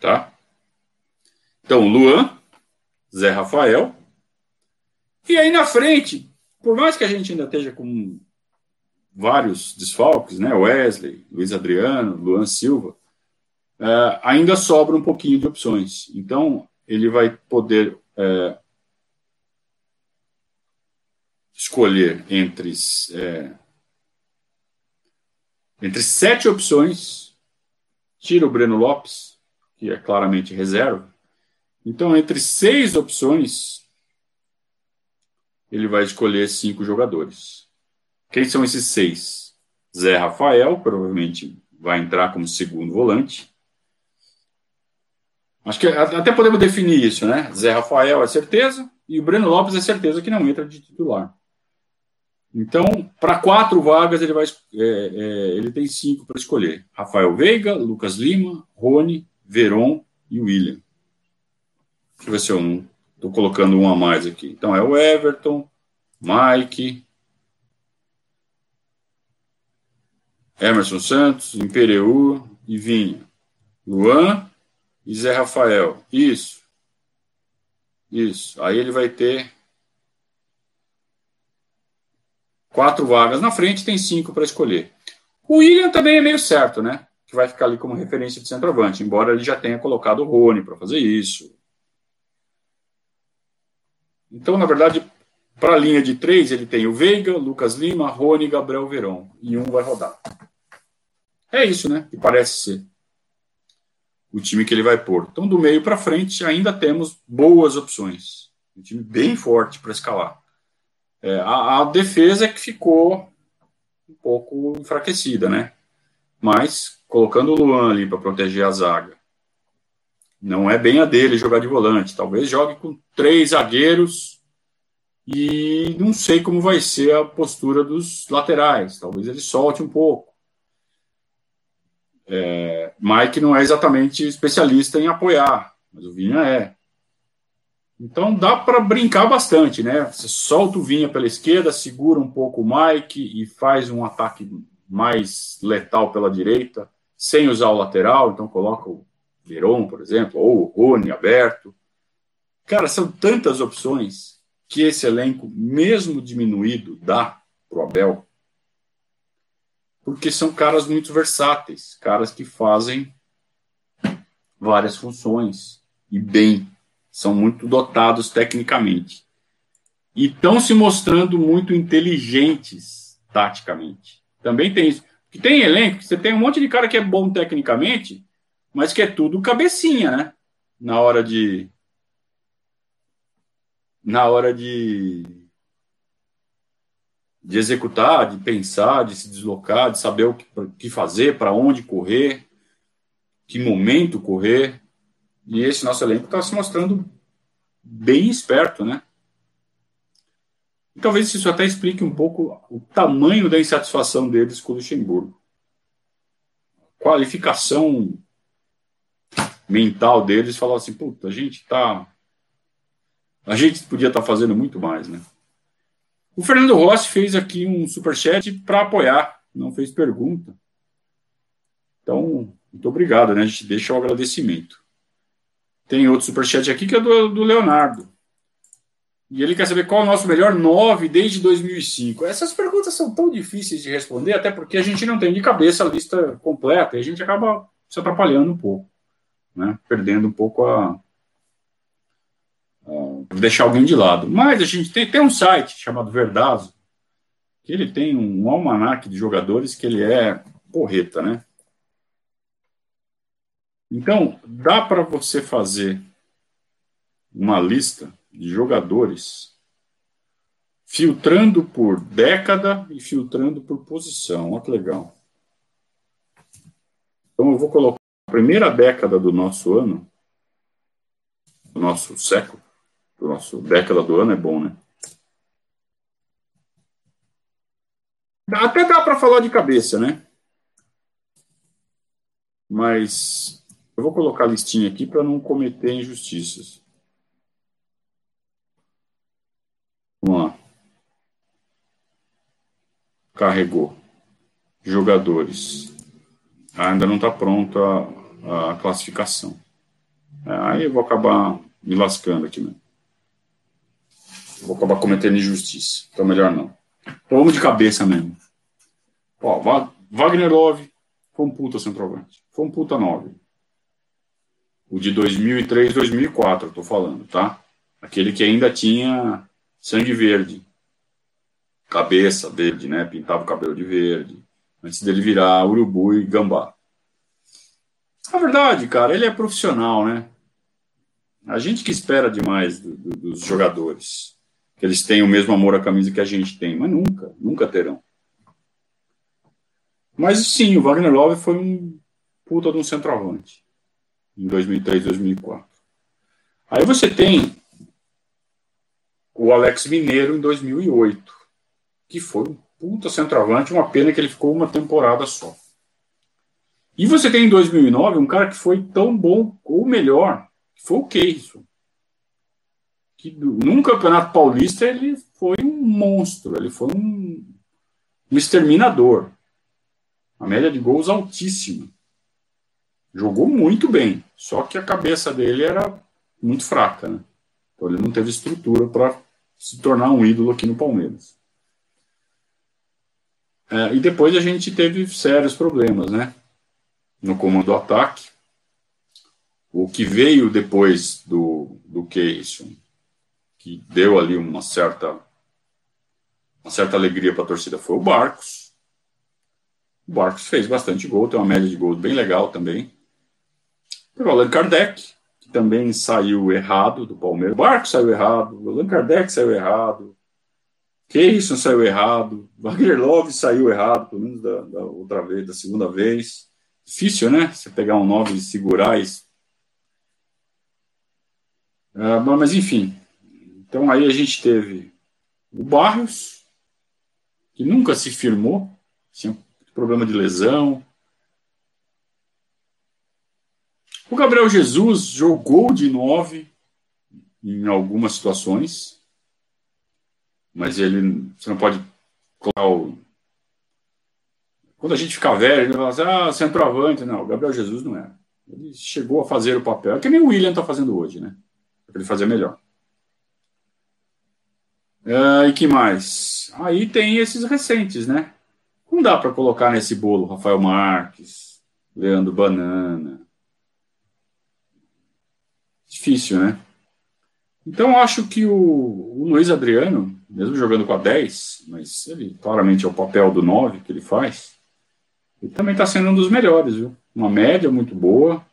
Tá? Então, Luan, Zé Rafael. E aí na frente, por mais que a gente ainda esteja com vários desfalques, né? Wesley, Luiz Adriano, Luan Silva, é, ainda sobra um pouquinho de opções. Então, ele vai poder é, escolher entre é, entre sete opções, tira o Breno Lopes, que é claramente reserva. Então, entre seis opções, ele vai escolher cinco jogadores. Quem são esses seis? Zé Rafael, provavelmente vai entrar como segundo volante. Acho que até podemos definir isso, né? Zé Rafael é certeza e o Breno Lopes é certeza que não entra de titular. Então, para quatro vagas, ele, vai, é, é, ele tem cinco para escolher: Rafael Veiga, Lucas Lima, Rony, Veron e William. Deixa eu ver se eu não estou colocando um a mais aqui. Então, é o Everton, Mike, Emerson Santos, Impereu e Vinha. Luan e Zé Rafael. Isso. Isso. Aí ele vai ter quatro vagas na frente, tem cinco para escolher. O William também é meio certo, né? Que vai ficar ali como referência de centroavante, embora ele já tenha colocado o Rony para fazer isso. Então, na verdade, para a linha de três, ele tem o Veiga, Lucas Lima, Rony e Gabriel Verão. E um vai rodar. É isso, né? Que parece ser o time que ele vai pôr. Então, do meio para frente, ainda temos boas opções. Um time bem forte para escalar. É, a, a, defesa é que ficou um pouco enfraquecida, né? Mas colocando o Luan ali para proteger a zaga, não é bem a dele jogar de volante. Talvez jogue com três zagueiros e não sei como vai ser a postura dos laterais. Talvez ele solte um pouco. É, Mike não é exatamente especialista em apoiar, mas o Vinha é. Então dá para brincar bastante, né? Você solta o Vinha pela esquerda, segura um pouco o Mike e faz um ataque mais letal pela direita, sem usar o lateral. Então coloca o Veron, por exemplo, ou o Rony aberto. Cara, são tantas opções que esse elenco, mesmo diminuído, dá para o Abel, porque são caras muito versáteis, caras que fazem várias funções e bem são muito dotados tecnicamente. E estão se mostrando muito inteligentes taticamente. Também tem isso. Que tem elenco, você tem um monte de cara que é bom tecnicamente, mas que é tudo cabecinha, né? Na hora de. Na hora de. De executar, de pensar, de se deslocar, de saber o que, que fazer, para onde correr, que momento correr. E esse nosso elenco está se mostrando bem esperto, né? E talvez isso até explique um pouco o tamanho da insatisfação deles com o Luxemburgo. Qualificação mental deles falar assim, puta, a gente tá. A gente podia estar tá fazendo muito mais, né? O Fernando Rossi fez aqui um superchat para apoiar, não fez pergunta. Então, muito obrigado, né? A gente deixa o agradecimento. Tem outro superchat aqui que é do, do Leonardo. E ele quer saber qual é o nosso melhor 9 desde 2005. Essas perguntas são tão difíceis de responder, até porque a gente não tem de cabeça a lista completa e a gente acaba se atrapalhando um pouco, né? perdendo um pouco a, a. deixar alguém de lado. Mas a gente tem, tem um site chamado Verdazo, que ele tem um almanaque de jogadores que ele é porreta, né? Então, dá para você fazer uma lista de jogadores filtrando por década e filtrando por posição. Olha que legal. Então, eu vou colocar a primeira década do nosso ano, do nosso século, do nosso década do ano é bom, né? Até dá para falar de cabeça, né? Mas eu vou colocar a listinha aqui para não cometer injustiças. Vamos lá. Carregou. Jogadores. Ainda não está pronta a, a, classificação. É, aí eu vou acabar me lascando aqui mesmo. Vou acabar cometendo injustiça. Então melhor não. Então vamos de cabeça mesmo. Ó, Wagnerov foi um puta centroavante. Foi um puta nove. O de 2003, 2004, eu tô falando, tá? Aquele que ainda tinha sangue verde. Cabeça verde, né? Pintava o cabelo de verde. Antes dele virar urubu e gambá. A verdade, cara, ele é profissional, né? A gente que espera demais do, do, dos jogadores. Que eles tenham o mesmo amor à camisa que a gente tem. Mas nunca, nunca terão. Mas sim, o Wagner Love foi um puta de um centroavante em 2003, 2004. Aí você tem o Alex Mineiro em 2008, que foi um puta centroavante, uma pena que ele ficou uma temporada só. E você tem em 2009 um cara que foi tão bom ou melhor, que foi o Keirson. Que num campeonato paulista ele foi um monstro, ele foi um, um exterminador. A média de gols altíssima. Jogou muito bem, só que a cabeça dele era muito fraca, né? Então ele não teve estrutura para se tornar um ídolo aqui no Palmeiras. É, e depois a gente teve sérios problemas, né? No comando do ataque. O que veio depois do, do Keirson, que deu ali uma certa, uma certa alegria para a torcida, foi o Barcos. O Barcos fez bastante gol, tem uma média de gol bem legal também. O Allan Kardec, que também saiu errado do Palmeiras. O Barco saiu errado, o Allan Kardec saiu errado, Keirson saiu errado, Wagner Love saiu errado, pelo menos da, da, outra vez, da segunda vez. Difícil, né? Você pegar um 9 e segurar isso. Uh, mas enfim. Então aí a gente teve o Barrios, que nunca se firmou, tinha problema de lesão, O Gabriel Jesus jogou de nove em algumas situações, mas ele você não pode colocar o. Quando a gente fica velho, ele fala assim, ah, centroavante. Não, o Gabriel Jesus não é. Ele chegou a fazer o papel, que nem o William está fazendo hoje, né? Para ele fazer melhor. Uh, e que mais? Aí tem esses recentes, né? Não dá para colocar nesse bolo Rafael Marques, Leandro Banana, difícil, né? Então, acho que o, o, Luiz Adriano, mesmo jogando com a 10, mas ele claramente é o papel do 9 que ele faz, ele também está sendo um dos melhores, viu? Uma média muito boa.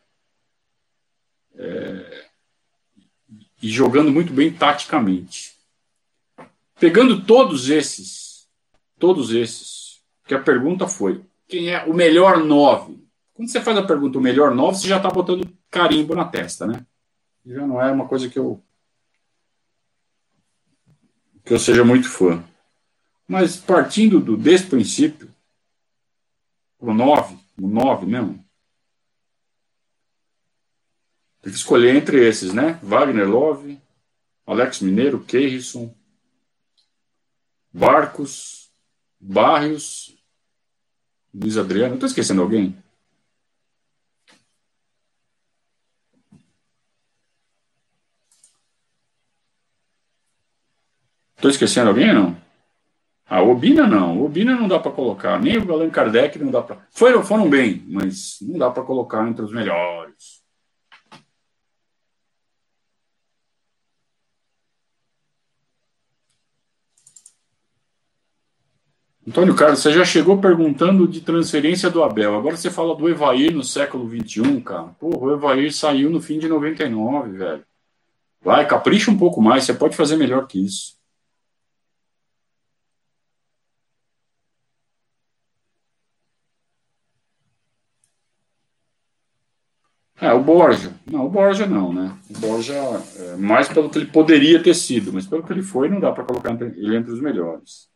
É, e jogando muito bem taticamente. Pegando todos esses, todos esses, que a pergunta foi: quem é o melhor 9? Quando você faz a pergunta o melhor 9, você já está botando carimbo na testa, né? já não é uma coisa que eu que eu seja muito fã. Mas partindo do, desse princípio, o 9, o 9 mesmo, tem que escolher entre esses, né? Wagner Love, Alex Mineiro, Keirson, Barcos, Barrios, Luiz Adriano. Estou esquecendo alguém? Estou esquecendo alguém não? A Obina não. Obina não dá para colocar. Nem o Allan Kardec não dá para. Foram, foram bem, mas não dá para colocar entre os melhores. Antônio Carlos, você já chegou perguntando de transferência do Abel. Agora você fala do Evair no século XXI, cara. Porra, o Evair saiu no fim de 99, velho. Vai, capricha um pouco mais. Você pode fazer melhor que isso. É, o Borja. Não, o Borja não, né? O Borja, é, mais pelo que ele poderia ter sido, mas pelo que ele foi, não dá para colocar ele entre os melhores.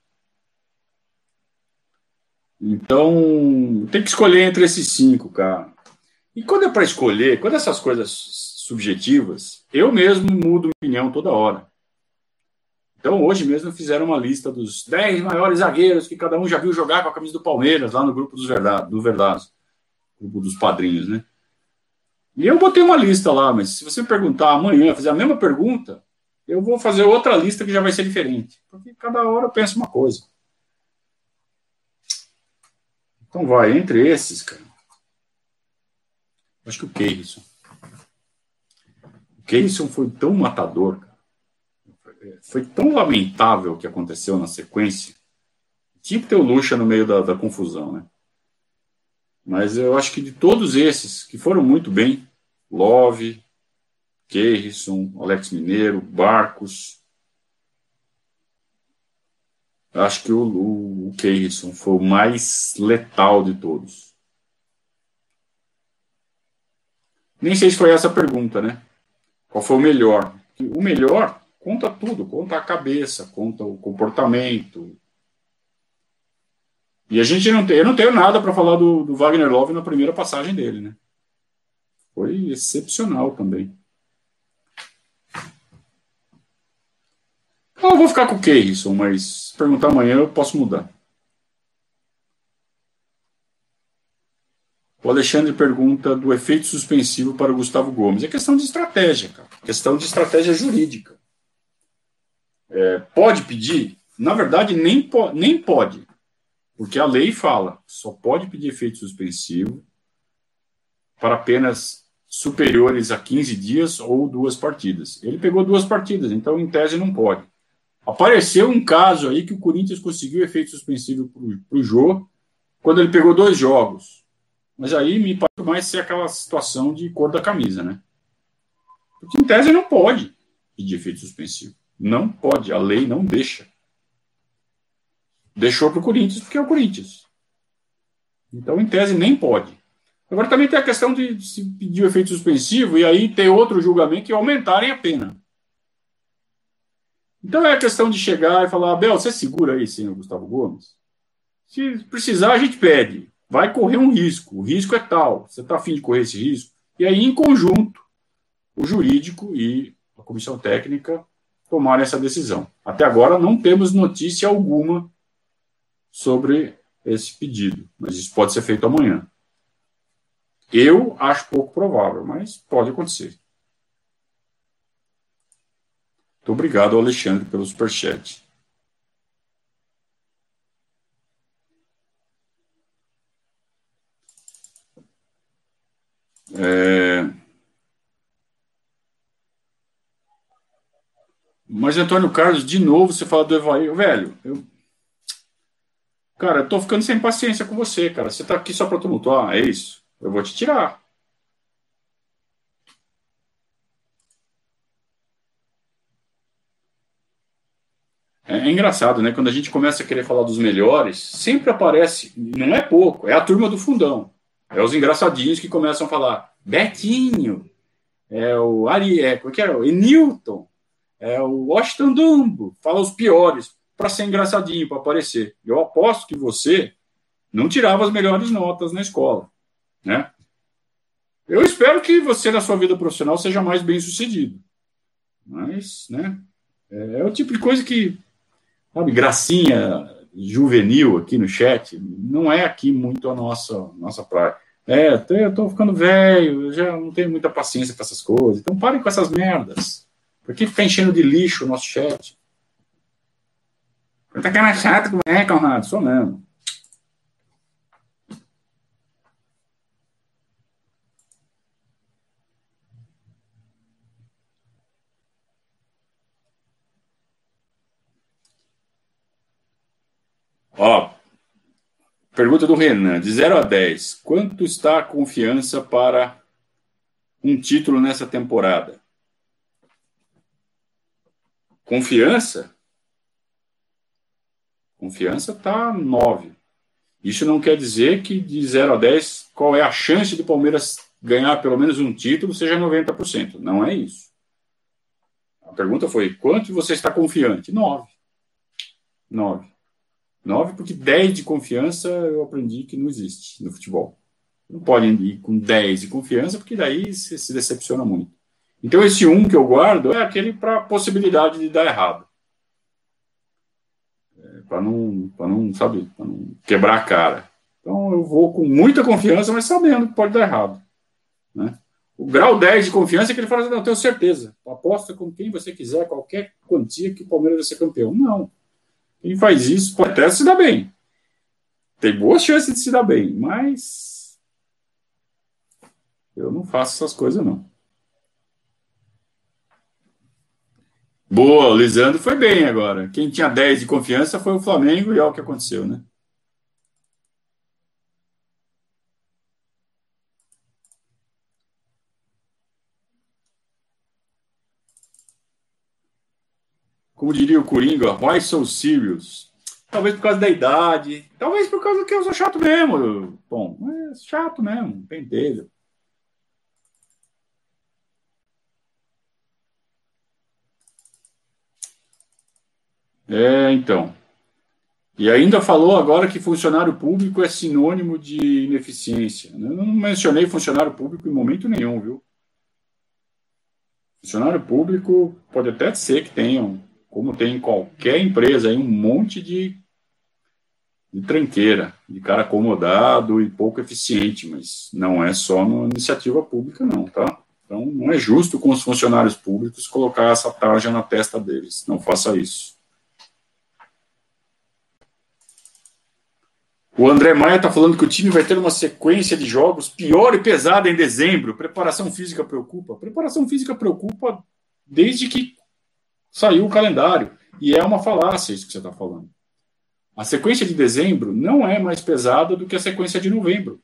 Então, tem que escolher entre esses cinco, cara. E quando é para escolher, quando essas coisas subjetivas, eu mesmo mudo opinião toda hora. Então, hoje mesmo fizeram uma lista dos 10 maiores zagueiros que cada um já viu jogar com a camisa do Palmeiras, lá no grupo dos verdade, do grupo dos padrinhos, né? E eu botei uma lista lá, mas se você me perguntar amanhã, fazer a mesma pergunta, eu vou fazer outra lista que já vai ser diferente. Porque cada hora eu penso uma coisa. Então vai, entre esses, cara. Acho que o Keirson. O Keirson foi tão matador, cara. Foi tão lamentável o que aconteceu na sequência. Tinha que ter o Lucha no meio da, da confusão, né? Mas eu acho que de todos esses, que foram muito bem, Love, Keirson, Alex Mineiro, Barcos, acho que o, o, o Keirson foi o mais letal de todos. Nem sei se foi essa a pergunta, né? Qual foi o melhor? O melhor conta tudo, conta a cabeça, conta o comportamento, e a gente não tem, eu não tenho nada para falar do, do, Wagner Love na primeira passagem dele, né? Foi excepcional também. Então, eu vou ficar com o Keirson, mas se perguntar amanhã eu posso mudar. O Alexandre pergunta do efeito suspensivo para o Gustavo Gomes. É questão de estratégia, cara. Questão de estratégia jurídica. É, pode pedir? Na verdade, nem, po nem pode. Porque a lei fala, só pode pedir efeito suspensivo para apenas superiores a 15 dias ou duas partidas. Ele pegou duas partidas, então em tese não pode. Apareceu um caso aí que o Corinthians conseguiu efeito suspensivo para o Jô quando ele pegou dois jogos. Mas aí me parece mais ser aquela situação de cor da camisa, né? Porque em tese não pode pedir efeito suspensivo. Não pode, a lei não deixa. Deixou para o Corinthians porque é o Corinthians. Então, em tese, nem pode. Agora também tem a questão de se pedir o efeito suspensivo e aí ter outro julgamento e aumentarem a pena. Então é a questão de chegar e falar, Abel, você segura aí, senhor Gustavo Gomes? Se precisar, a gente pede. Vai correr um risco. O risco é tal. Você está afim de correr esse risco? E aí, em conjunto, o jurídico e a comissão técnica tomarem essa decisão. Até agora não temos notícia alguma sobre esse pedido, mas isso pode ser feito amanhã. Eu acho pouco provável, mas pode acontecer. Muito obrigado, Alexandre, pelo superchat. É... Mas, Antônio Carlos, de novo, você fala do Evair. Velho, eu Cara, eu tô ficando sem paciência com você, cara. Você tá aqui só pra tumultuar, é isso? Eu vou te tirar. É, é engraçado, né? Quando a gente começa a querer falar dos melhores, sempre aparece, não é pouco, é a turma do fundão. É os engraçadinhos que começam a falar Betinho, é o Ari, é, como é que é? O Enilton, é o Washington Dumbo, fala os piores, para ser engraçadinho, para aparecer. Eu aposto que você não tirava as melhores notas na escola, né? Eu espero que você, na sua vida profissional, seja mais bem sucedido. Mas, né? É, é o tipo de coisa que, sabe, gracinha juvenil aqui no chat, não é aqui muito a nossa, nossa praia. É, eu tô ficando velho, eu já não tenho muita paciência para essas coisas. Então parem com essas merdas. Por que fica enchendo de lixo o nosso chat? Tá cara chato como é, Conrado? Sou mesmo. Ó, pergunta do Renan, de 0 a 10, quanto está a confiança para um título nessa temporada? Confiança? Confiança está 9. Isso não quer dizer que de 0 a 10, qual é a chance do Palmeiras ganhar pelo menos um título seja 90%. Não é isso. A pergunta foi: quanto você está confiante? 9. 9. 9, porque 10 de confiança eu aprendi que não existe no futebol. Não pode ir com 10 de confiança, porque daí você se decepciona muito. Então, esse 1 que eu guardo é aquele para possibilidade de dar errado. Para não, não, sabe, para não quebrar a cara. Então, eu vou com muita confiança, mas sabendo que pode dar errado. Né? O grau 10 de confiança é que ele fala assim, não, tenho certeza. Aposta com quem você quiser, qualquer quantia que o Palmeiras vai ser campeão. Não. Quem faz isso pode até se dar bem. Tem boa chance de se dar bem, mas eu não faço essas coisas, não. Boa, o Lisandro foi bem agora. Quem tinha 10 de confiança foi o Flamengo e olha o que aconteceu, né? como diria o Coringa, why so serious? Talvez por causa da idade, talvez por causa que eu sou chato mesmo. Bom, é chato mesmo, pentelho. É, então. E ainda falou agora que funcionário público é sinônimo de ineficiência. Eu não mencionei funcionário público em momento nenhum, viu? Funcionário público pode até ser que tenham como tem em qualquer empresa, um monte de, de tranqueira, de cara acomodado e pouco eficiente, mas não é só na iniciativa pública, não, tá? Então, não é justo com os funcionários públicos colocar essa tarja na testa deles. Não faça isso. O André Maia está falando que o time vai ter uma sequência de jogos pior e pesada em dezembro. Preparação física preocupa? Preparação física preocupa desde que saiu o calendário. E é uma falácia isso que você está falando. A sequência de dezembro não é mais pesada do que a sequência de novembro.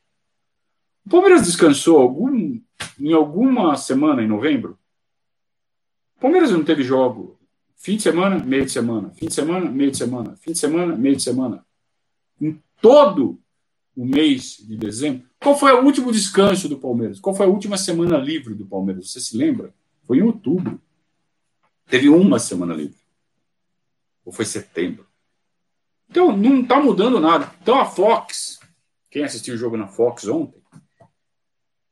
O Palmeiras descansou algum, em alguma semana em novembro? O Palmeiras não teve jogo fim de semana, meio de semana, fim de semana, meio de semana, fim de semana, meio de semana. Em todo o mês de dezembro. Qual foi o último descanso do Palmeiras? Qual foi a última semana livre do Palmeiras? Você se lembra? Foi em outubro. Teve uma semana livre. Ou foi setembro. Então, não está mudando nada. Então, a Fox, quem assistiu o jogo na Fox ontem,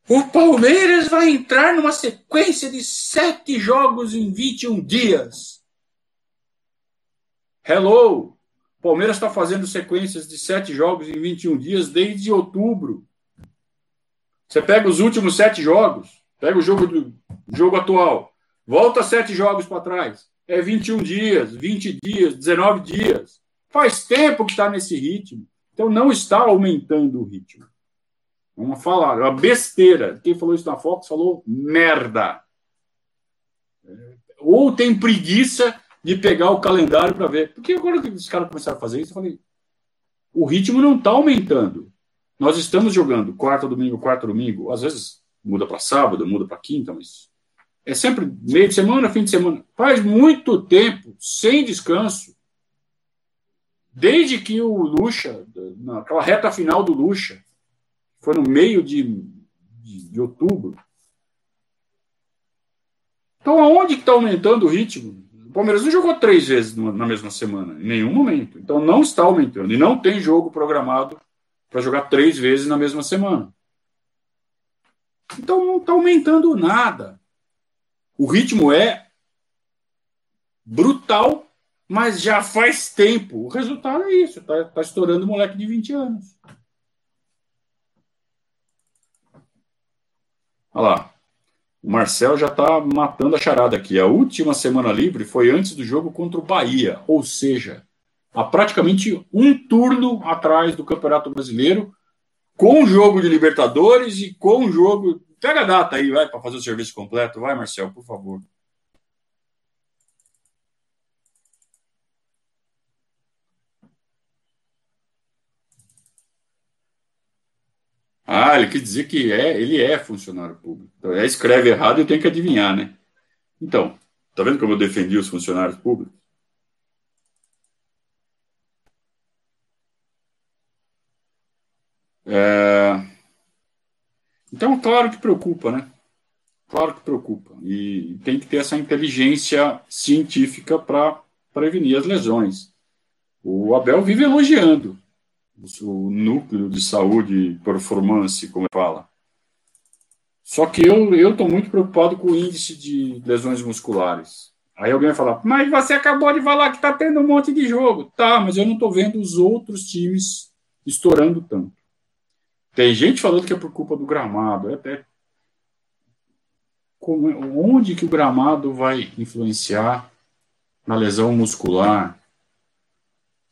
o Palmeiras vai entrar numa sequência de sete jogos em 21 dias. Hello! O Palmeiras está fazendo sequências de sete jogos em 21 dias desde outubro. Você pega os últimos sete jogos, pega o jogo do jogo atual, Volta sete jogos para trás. É 21 dias, 20 dias, 19 dias. Faz tempo que está nesse ritmo. Então não está aumentando o ritmo. Vamos falar, uma besteira. Quem falou isso na Fox falou merda. Ou tem preguiça de pegar o calendário para ver. Porque agora que os caras começaram a fazer isso, eu falei: o ritmo não está aumentando. Nós estamos jogando quarta, domingo, quarta, domingo. Às vezes muda para sábado, muda para quinta, mas é sempre meio de semana, fim de semana. Faz muito tempo, sem descanso. Desde que o Lucha, naquela reta final do Lucha, foi no meio de, de, de outubro. Então, aonde que está aumentando o ritmo? O Palmeiras não jogou três vezes na mesma semana, em nenhum momento. Então não está aumentando. E não tem jogo programado para jogar três vezes na mesma semana. Então não está aumentando nada. O ritmo é brutal, mas já faz tempo. O resultado é isso: está tá estourando o moleque de 20 anos. Olha lá. O Marcel já está matando a charada aqui. A última semana livre foi antes do jogo contra o Bahia, ou seja, há praticamente um turno atrás do Campeonato Brasileiro, com o jogo de Libertadores e com o jogo. Pega a data aí, vai, para fazer o serviço completo. Vai, Marcel, por favor. Ah, ele quer dizer que é, ele é funcionário público. Então, é, escreve errado e eu tenho que adivinhar, né? Então, tá vendo como eu defendi os funcionários públicos? É... Então, claro que preocupa, né? Claro que preocupa. E tem que ter essa inteligência científica para prevenir as lesões. O Abel vive elogiando o núcleo de saúde performance, como fala. Só que eu estou muito preocupado com o índice de lesões musculares. Aí alguém vai falar, mas você acabou de falar que está tendo um monte de jogo. Tá, mas eu não estou vendo os outros times estourando tanto. Tem gente falando que é por culpa do gramado. É até como, onde que o gramado vai influenciar na lesão muscular?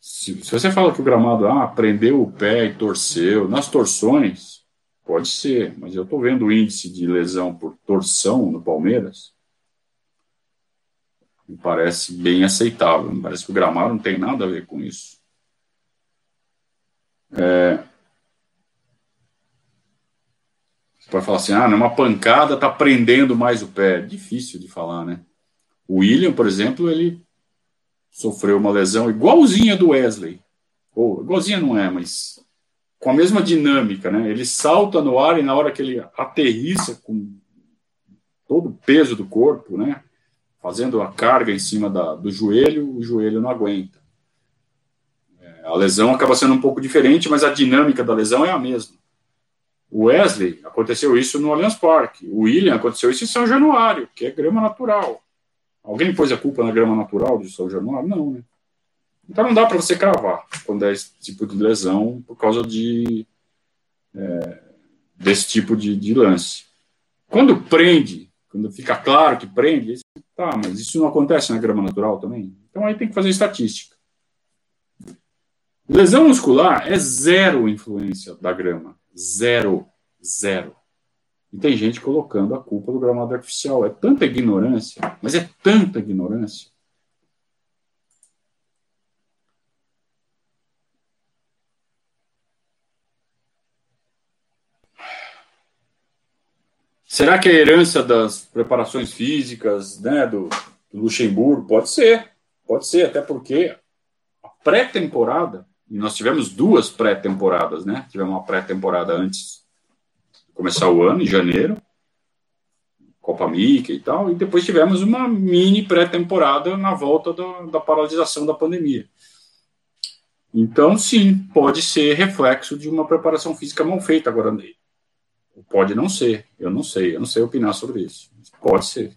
Se, se, você fala que o gramado ah, prendeu o pé e torceu, nas torções, pode ser, mas eu estou vendo o índice de lesão por torção no Palmeiras, me parece bem aceitável. Me parece que o gramado não tem nada a ver com isso. É, você pode falar assim, ah, numa pancada está prendendo mais o pé. Difícil de falar, né? O William, por exemplo, ele sofreu uma lesão igualzinha do Wesley. Ou igualzinha não é, mas com a mesma dinâmica, né? Ele salta no ar e na hora que ele aterrissa com todo o peso do corpo, né? Fazendo a carga em cima da, do joelho, o joelho não aguenta. É, a lesão acaba sendo um pouco diferente, mas a dinâmica da lesão é a mesma. O Wesley aconteceu isso no Allianz Parque. O William aconteceu isso em São Januário, que é grama natural. Alguém pôs a culpa na grama natural de São Januário? Não, né? Então não dá para você cravar quando é esse tipo de lesão por causa de é, desse tipo de, de, lance. Quando prende, quando fica claro que prende, tá, mas isso não acontece na grama natural também? Então aí tem que fazer estatística. Lesão muscular é zero influência da grama. Zero. Zero. E tem gente colocando a culpa do gramado artificial. É tanta ignorância, mas é tanta ignorância. Será que a herança das preparações físicas né, do, do Luxemburgo? Pode ser, pode ser, até porque a pré-temporada, e nós tivemos duas pré-temporadas, né? Tivemos uma pré-temporada antes começar o ano, em janeiro, Copa Mickey e tal, e depois tivemos uma mini pré-temporada na volta da, da paralisação da pandemia. Então, sim, pode ser reflexo de uma preparação física mal feita. Agora, pode não ser, eu não sei, eu não sei opinar sobre isso. Pode ser.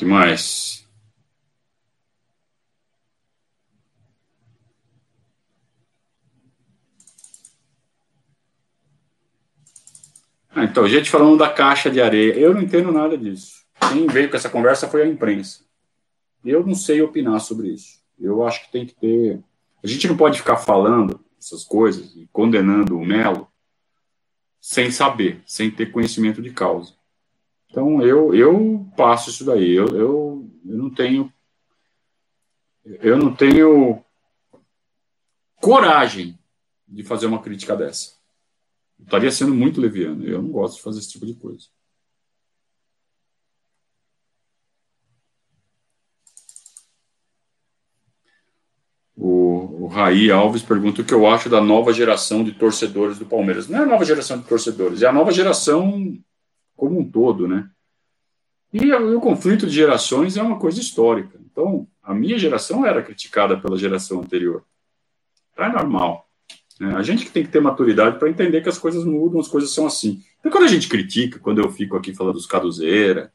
Que mais? Ah, então, gente falando da caixa de areia. Eu não entendo nada disso. Quem veio com essa conversa foi a imprensa. Eu não sei opinar sobre isso. Eu acho que tem que ter. A gente não pode ficar falando essas coisas e condenando o Melo sem saber, sem ter conhecimento de causa. Então eu, eu passo isso daí. Eu, eu, eu não tenho eu não tenho coragem de fazer uma crítica dessa. Eu estaria sendo muito leviano. Eu não gosto de fazer esse tipo de coisa. O, o Raí Alves pergunta o que eu acho da nova geração de torcedores do Palmeiras. Não é a nova geração de torcedores, é a nova geração como um todo, né? E o conflito de gerações é uma coisa histórica. Então, a minha geração era criticada pela geração anterior. Então, é normal. Né? A gente que tem que ter maturidade para entender que as coisas mudam, as coisas são assim. Então, quando a gente critica, quando eu fico aqui falando dos caduzeira,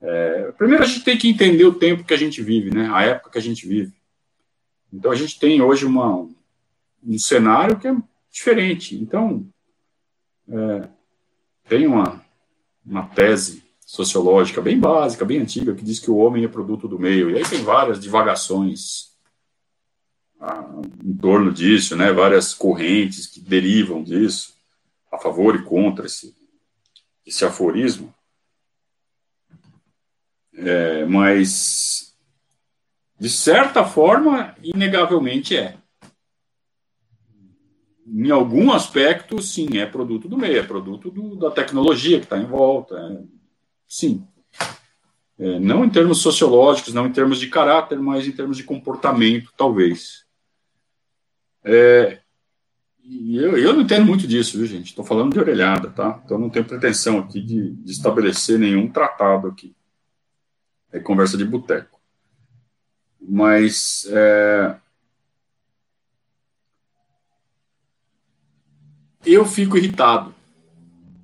é, primeiro a gente tem que entender o tempo que a gente vive, né? A época que a gente vive. Então, a gente tem hoje uma, um cenário que é diferente. Então, é, tem uma, uma tese sociológica bem básica, bem antiga, que diz que o homem é produto do meio. E aí tem várias divagações ah, em torno disso, né? várias correntes que derivam disso, a favor e contra esse, esse aforismo. É, mas, de certa forma, inegavelmente é. Em algum aspecto, sim, é produto do meio, é produto do, da tecnologia que está em volta. É, Sim. É, não em termos sociológicos, não em termos de caráter, mas em termos de comportamento, talvez. É, eu, eu não entendo muito disso, viu, gente? Estou falando de orelhada, tá? Então não tenho pretensão aqui de, de estabelecer nenhum tratado aqui. É conversa de boteco. Mas é, eu fico irritado.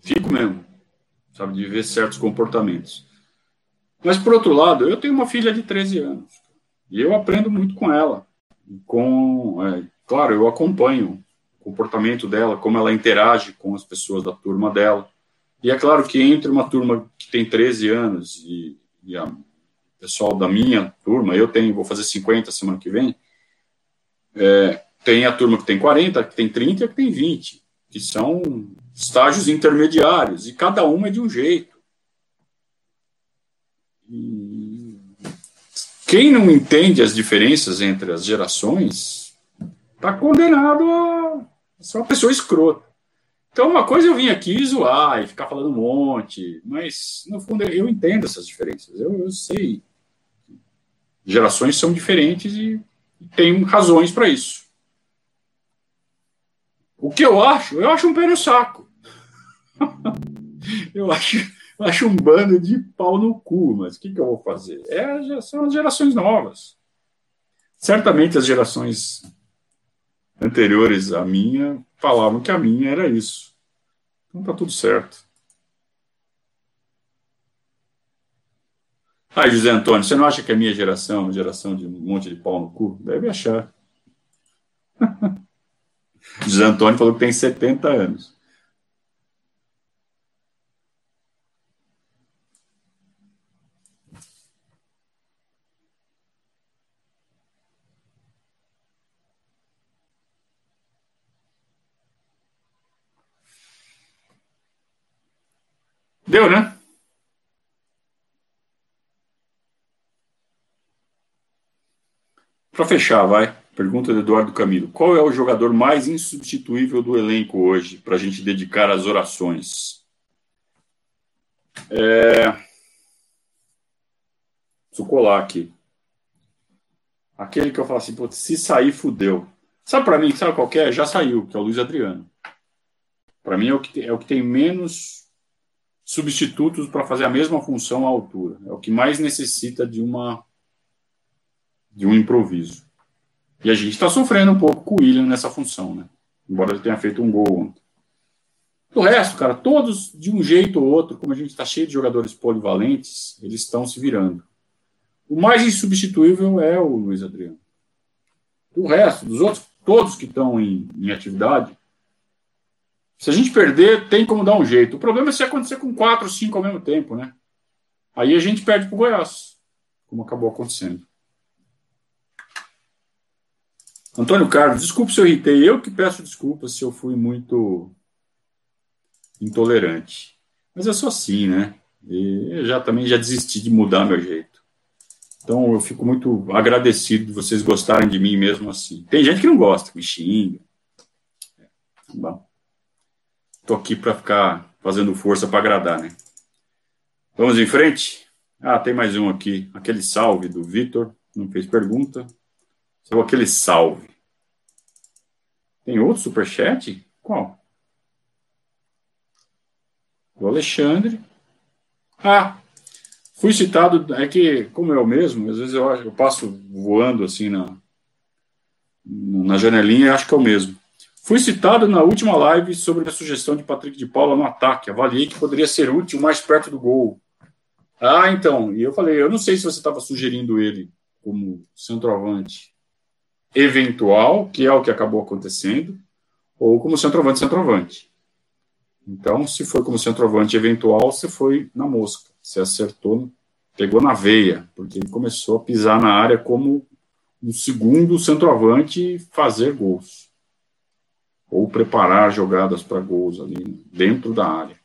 Fico mesmo sabe, de ver certos comportamentos. Mas, por outro lado, eu tenho uma filha de 13 anos e eu aprendo muito com ela. Com, é, claro, eu acompanho o comportamento dela, como ela interage com as pessoas da turma dela. E é claro que entre uma turma que tem 13 anos e, e a pessoal da minha turma, eu tenho, vou fazer 50 semana que vem, é, tem a turma que tem 40, que tem 30 e que tem 20, que são estágios intermediários, e cada uma é de um jeito. E quem não entende as diferenças entre as gerações está condenado a ser uma pessoa escrota. Então, uma coisa eu vim aqui zoar e ficar falando um monte, mas, no fundo, eu entendo essas diferenças. Eu, eu sei. Gerações são diferentes e, e tem razões para isso. O que eu acho? Eu acho um pé no saco. eu, acho, eu acho um bando de pau no cu, mas o que, que eu vou fazer? É, são as gerações novas. Certamente as gerações anteriores à minha falavam que a minha era isso. Então tá tudo certo. Ah, José Antônio, você não acha que a minha geração é uma geração de um monte de pau no cu? Deve achar. José Antônio falou que tem 70 anos. Deu, né? Para fechar, vai. Pergunta do Eduardo Camilo. Qual é o jogador mais insubstituível do elenco hoje para a gente dedicar às orações? É... Preciso colar aqui. Aquele que eu falo assim, se sair, fudeu. Sabe para mim, sabe qual é? Já saiu, que é o Luiz Adriano. Para mim é o, que, é o que tem menos substitutos para fazer a mesma função à altura. É o que mais necessita de uma de um improviso. E a gente está sofrendo um pouco com o William nessa função, né? Embora ele tenha feito um gol ontem. Do resto, cara, todos de um jeito ou outro, como a gente está cheio de jogadores polivalentes, eles estão se virando. O mais insubstituível é o Luiz Adriano. Do resto, dos outros, todos que estão em, em atividade, se a gente perder, tem como dar um jeito. O problema é se acontecer com quatro, cinco ao mesmo tempo, né? Aí a gente perde para o Goiás, como acabou acontecendo. Antônio Carlos, desculpe se eu irritei. Eu que peço desculpas se eu fui muito intolerante. Mas eu sou assim, né? E eu já também já desisti de mudar meu jeito. Então eu fico muito agradecido de vocês gostarem de mim mesmo assim. Tem gente que não gosta, que me xinga. É, bom. Tô aqui para ficar fazendo força para agradar, né? Vamos em frente? Ah, tem mais um aqui. Aquele salve do Vitor, não fez pergunta. Só aquele salve. Tem outro superchat? Qual? Do Alexandre. Ah, fui citado, é que, como é o mesmo, às vezes eu, eu passo voando assim na, na janelinha e acho que é o mesmo. Fui citado na última live sobre a sugestão de Patrick de Paula no ataque. Avaliei que poderia ser útil mais perto do gol. Ah, então. E eu falei, eu não sei se você estava sugerindo ele como centroavante eventual, que é o que acabou acontecendo, ou como centroavante centroavante. Então, se foi como centroavante eventual, você foi na mosca. Você acertou, pegou na veia, porque ele começou a pisar na área como um segundo centroavante fazer gols. Ou preparar jogadas para gols ali dentro da área.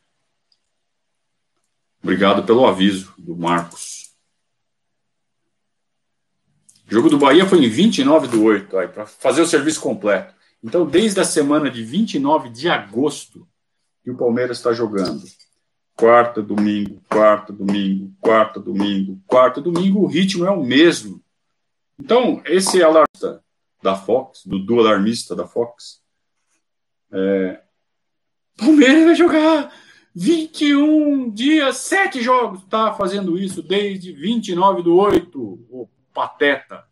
Obrigado pelo aviso do Marcos. O jogo do Bahia foi em 29 do 8, para fazer o serviço completo. Então, desde a semana de 29 de agosto, que o Palmeiras está jogando. Quarta, domingo, quarta, domingo, quarta, domingo, quarta, domingo, o ritmo é o mesmo. Então, esse alarmista da Fox, do, do alarmista da Fox, é, Palmeiras vai jogar 21 dias, 7 jogos, tá fazendo isso desde 29 do 8, o pateta.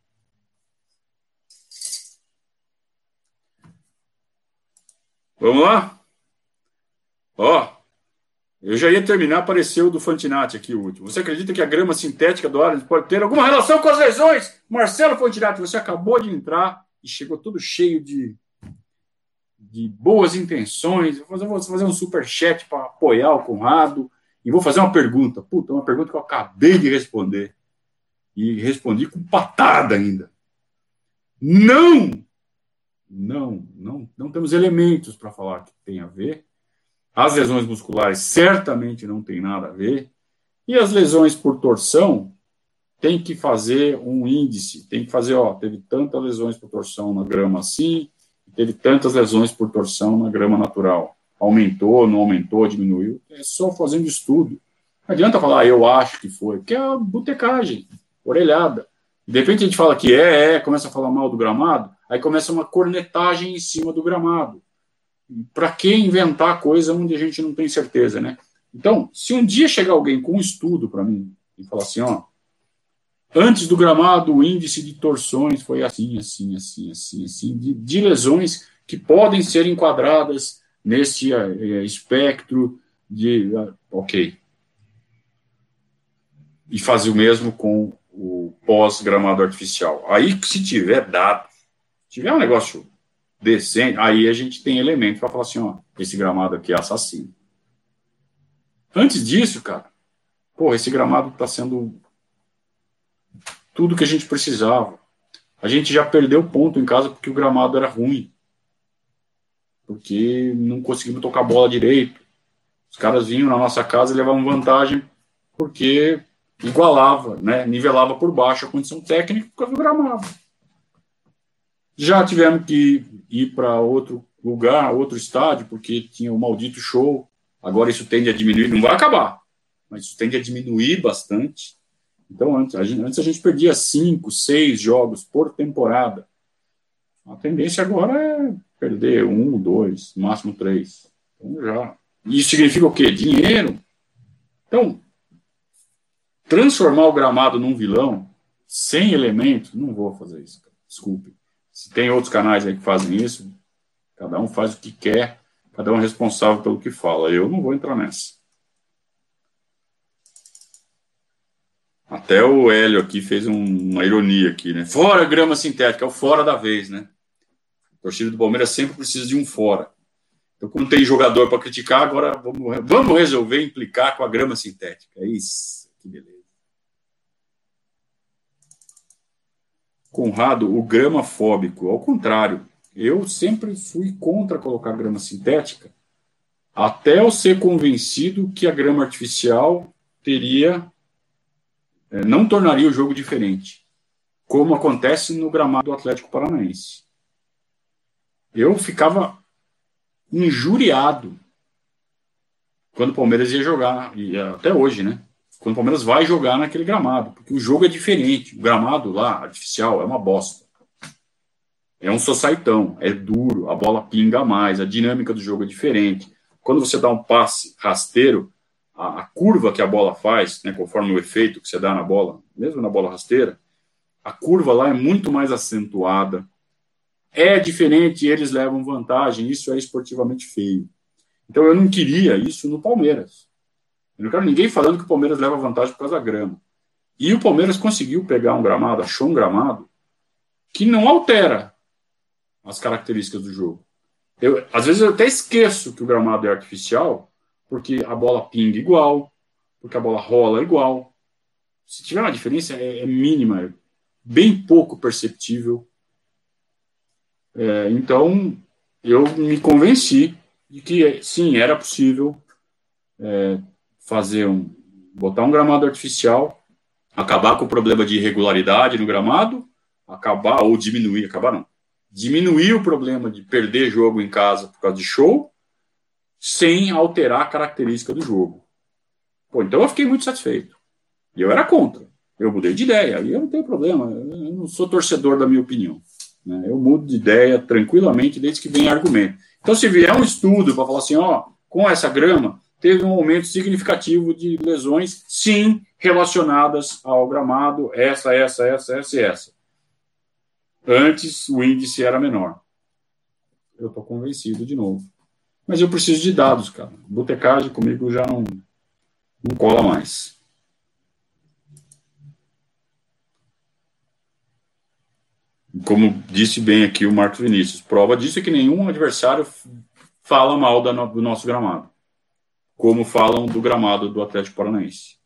Vamos lá? Ó, eu já ia terminar, apareceu o do Fantinati aqui o último. Você acredita que a grama sintética do Allianz pode ter alguma relação com as lesões? Marcelo Fantinati, você acabou de entrar e chegou todo cheio de de boas intenções, fazer, vou fazer um super chat para apoiar o Conrado e vou fazer uma pergunta. Puta, uma pergunta que eu acabei de responder. E respondi com patada ainda. Não! Não, não, não temos elementos para falar que tem a ver. As lesões musculares certamente não tem nada a ver. E as lesões por torção tem que fazer um índice, tem que fazer, ó, teve tantas lesões por torção na grama assim, teve tantas lesões por torção na grama natural. Aumentou, não aumentou, diminuiu. É só fazendo estudo. Não adianta falar, ah, eu acho que foi, que é a botecagem, orelhada. De repente a gente fala que é, é, começa a falar mal do gramado, aí começa uma cornetagem em cima do gramado. Para que inventar coisa onde a gente não tem certeza, né? Então, se um dia chegar alguém com um estudo para mim e falar assim, ó, Antes do gramado, o índice de torções foi assim, assim, assim, assim, assim, de, de lesões que podem ser enquadradas nesse é, espectro de. Uh, ok. E fazer o mesmo com o pós-gramado artificial. Aí, se tiver dados, tiver um negócio decente, aí a gente tem elemento para falar assim: ó, esse gramado aqui é assassino. Antes disso, cara, pô, esse gramado está sendo tudo que a gente precisava. A gente já perdeu ponto em casa porque o gramado era ruim. Porque não conseguimos tocar bola direito. Os caras vinham na nossa casa e levavam vantagem porque igualava, né, nivelava por baixo a condição técnica do gramado. Já tivemos que ir para outro lugar, outro estádio, porque tinha o maldito show. Agora isso tende a diminuir, não vai acabar, mas isso tende a diminuir bastante. Então, antes a gente, antes a gente perdia cinco, seis jogos por temporada. A tendência agora é perder um, dois, máximo três. Então, já. Isso significa o quê? Dinheiro. Então, transformar o gramado num vilão, sem elementos, não vou fazer isso. Desculpe. Se tem outros canais aí que fazem isso, cada um faz o que quer, cada um é responsável pelo que fala. Eu não vou entrar nessa. Até o Hélio aqui fez um, uma ironia aqui, né? Fora grama sintética, é o fora da vez, né? A torcida do Palmeiras sempre precisa de um fora. Então, como tem jogador para criticar, agora vamos, vamos resolver implicar com a grama sintética. É isso, que beleza. Conrado, o grama fóbico, ao contrário, eu sempre fui contra colocar grama sintética, até eu ser convencido que a grama artificial teria é, não tornaria o jogo diferente, como acontece no gramado do Atlético Paranaense. Eu ficava injuriado quando o Palmeiras ia jogar, e até hoje, né? Quando o Palmeiras vai jogar naquele gramado, porque o jogo é diferente. O gramado lá, artificial, é uma bosta. É um societão, é duro, a bola pinga mais, a dinâmica do jogo é diferente. Quando você dá um passe rasteiro, a, a curva que a bola faz, né, conforme o efeito que você dá na bola, mesmo na bola rasteira, a curva lá é muito mais acentuada. É diferente, eles levam vantagem, isso é esportivamente feio. Então eu não queria isso no Palmeiras. Eu não quero ninguém falando que o Palmeiras leva vantagem por causa da grama. E o Palmeiras conseguiu pegar um gramado, achou um gramado que não altera as características do jogo. Eu, às vezes eu até esqueço que o gramado é artificial, porque a bola pinga igual, porque a bola rola igual. Se tiver uma diferença, é, é mínima, é bem pouco perceptível. É, então, eu me convenci de que, sim, era possível é, fazer um, botar um gramado artificial, acabar com o problema de irregularidade no gramado, acabar, ou diminuir, acabar não, diminuir o problema de perder jogo em casa por causa de show, sem alterar a característica do jogo. Pô, então eu fiquei muito satisfeito. E eu era contra. Eu mudei de ideia. E eu não tenho problema. Eu não sou torcedor da minha opinião. Né? Eu mudo de ideia tranquilamente desde que venha argumento. Então, se vier um estudo para falar assim, ó, com essa grama, teve um aumento significativo de lesões, sim, relacionadas ao gramado, essa, essa, essa, essa essa. Antes o índice era menor. Eu estou convencido de novo. Mas eu preciso de dados, cara. Botecagem comigo já não, não cola mais. Como disse bem aqui o Marcos Vinícius, prova disso é que nenhum adversário fala mal do nosso gramado, como falam do gramado do Atlético Paranaense.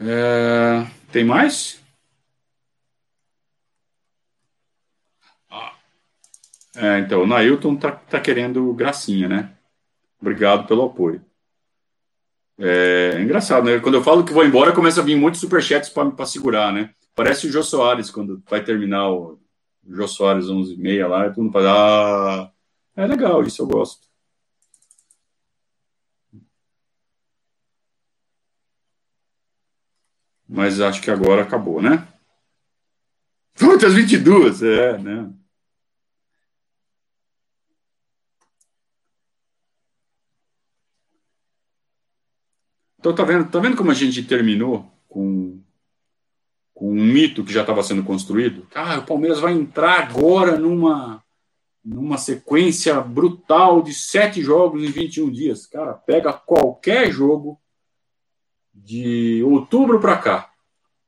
É, tem mais? Ah, é, então, o Nailton tá, tá querendo gracinha, né? Obrigado pelo apoio. É, é, engraçado, né? Quando eu falo que vou embora, começa a vir muitos superchats para segurar, né? Parece o Jô Soares, quando vai terminar o Jô Soares 11 e meia lá, e todo mundo fala, ah, é legal, isso eu gosto. mas acho que agora acabou, né? Às 22, é, né? Então, tá vendo, tá vendo como a gente terminou com, com um mito que já estava sendo construído? Ah, o Palmeiras vai entrar agora numa, numa sequência brutal de sete jogos em 21 dias. Cara, pega qualquer jogo de outubro para cá,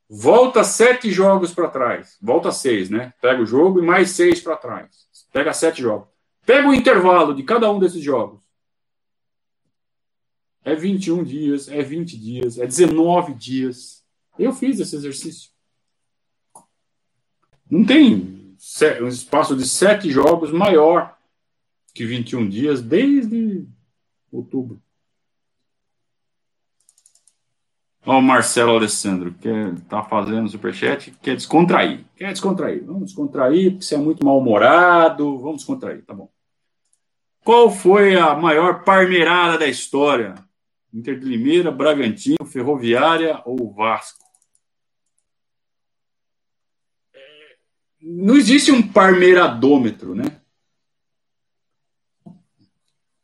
volta sete jogos para trás, volta seis, né? Pega o jogo e mais seis para trás, pega sete jogos. Pega o intervalo de cada um desses jogos. É 21 dias, é 20 dias, é 19 dias. Eu fiz esse exercício. Não tem um espaço de sete jogos maior que 21 dias desde outubro. Ó, o Marcelo Alessandro, que tá fazendo superchat, quer descontrair. Quer descontrair. Vamos descontrair, porque você é muito mal-humorado. Vamos descontrair, tá bom. Qual foi a maior parmeirada da história? Inter de Limeira, Bragantino, Ferroviária ou Vasco? Não existe um parmeiradômetro, né?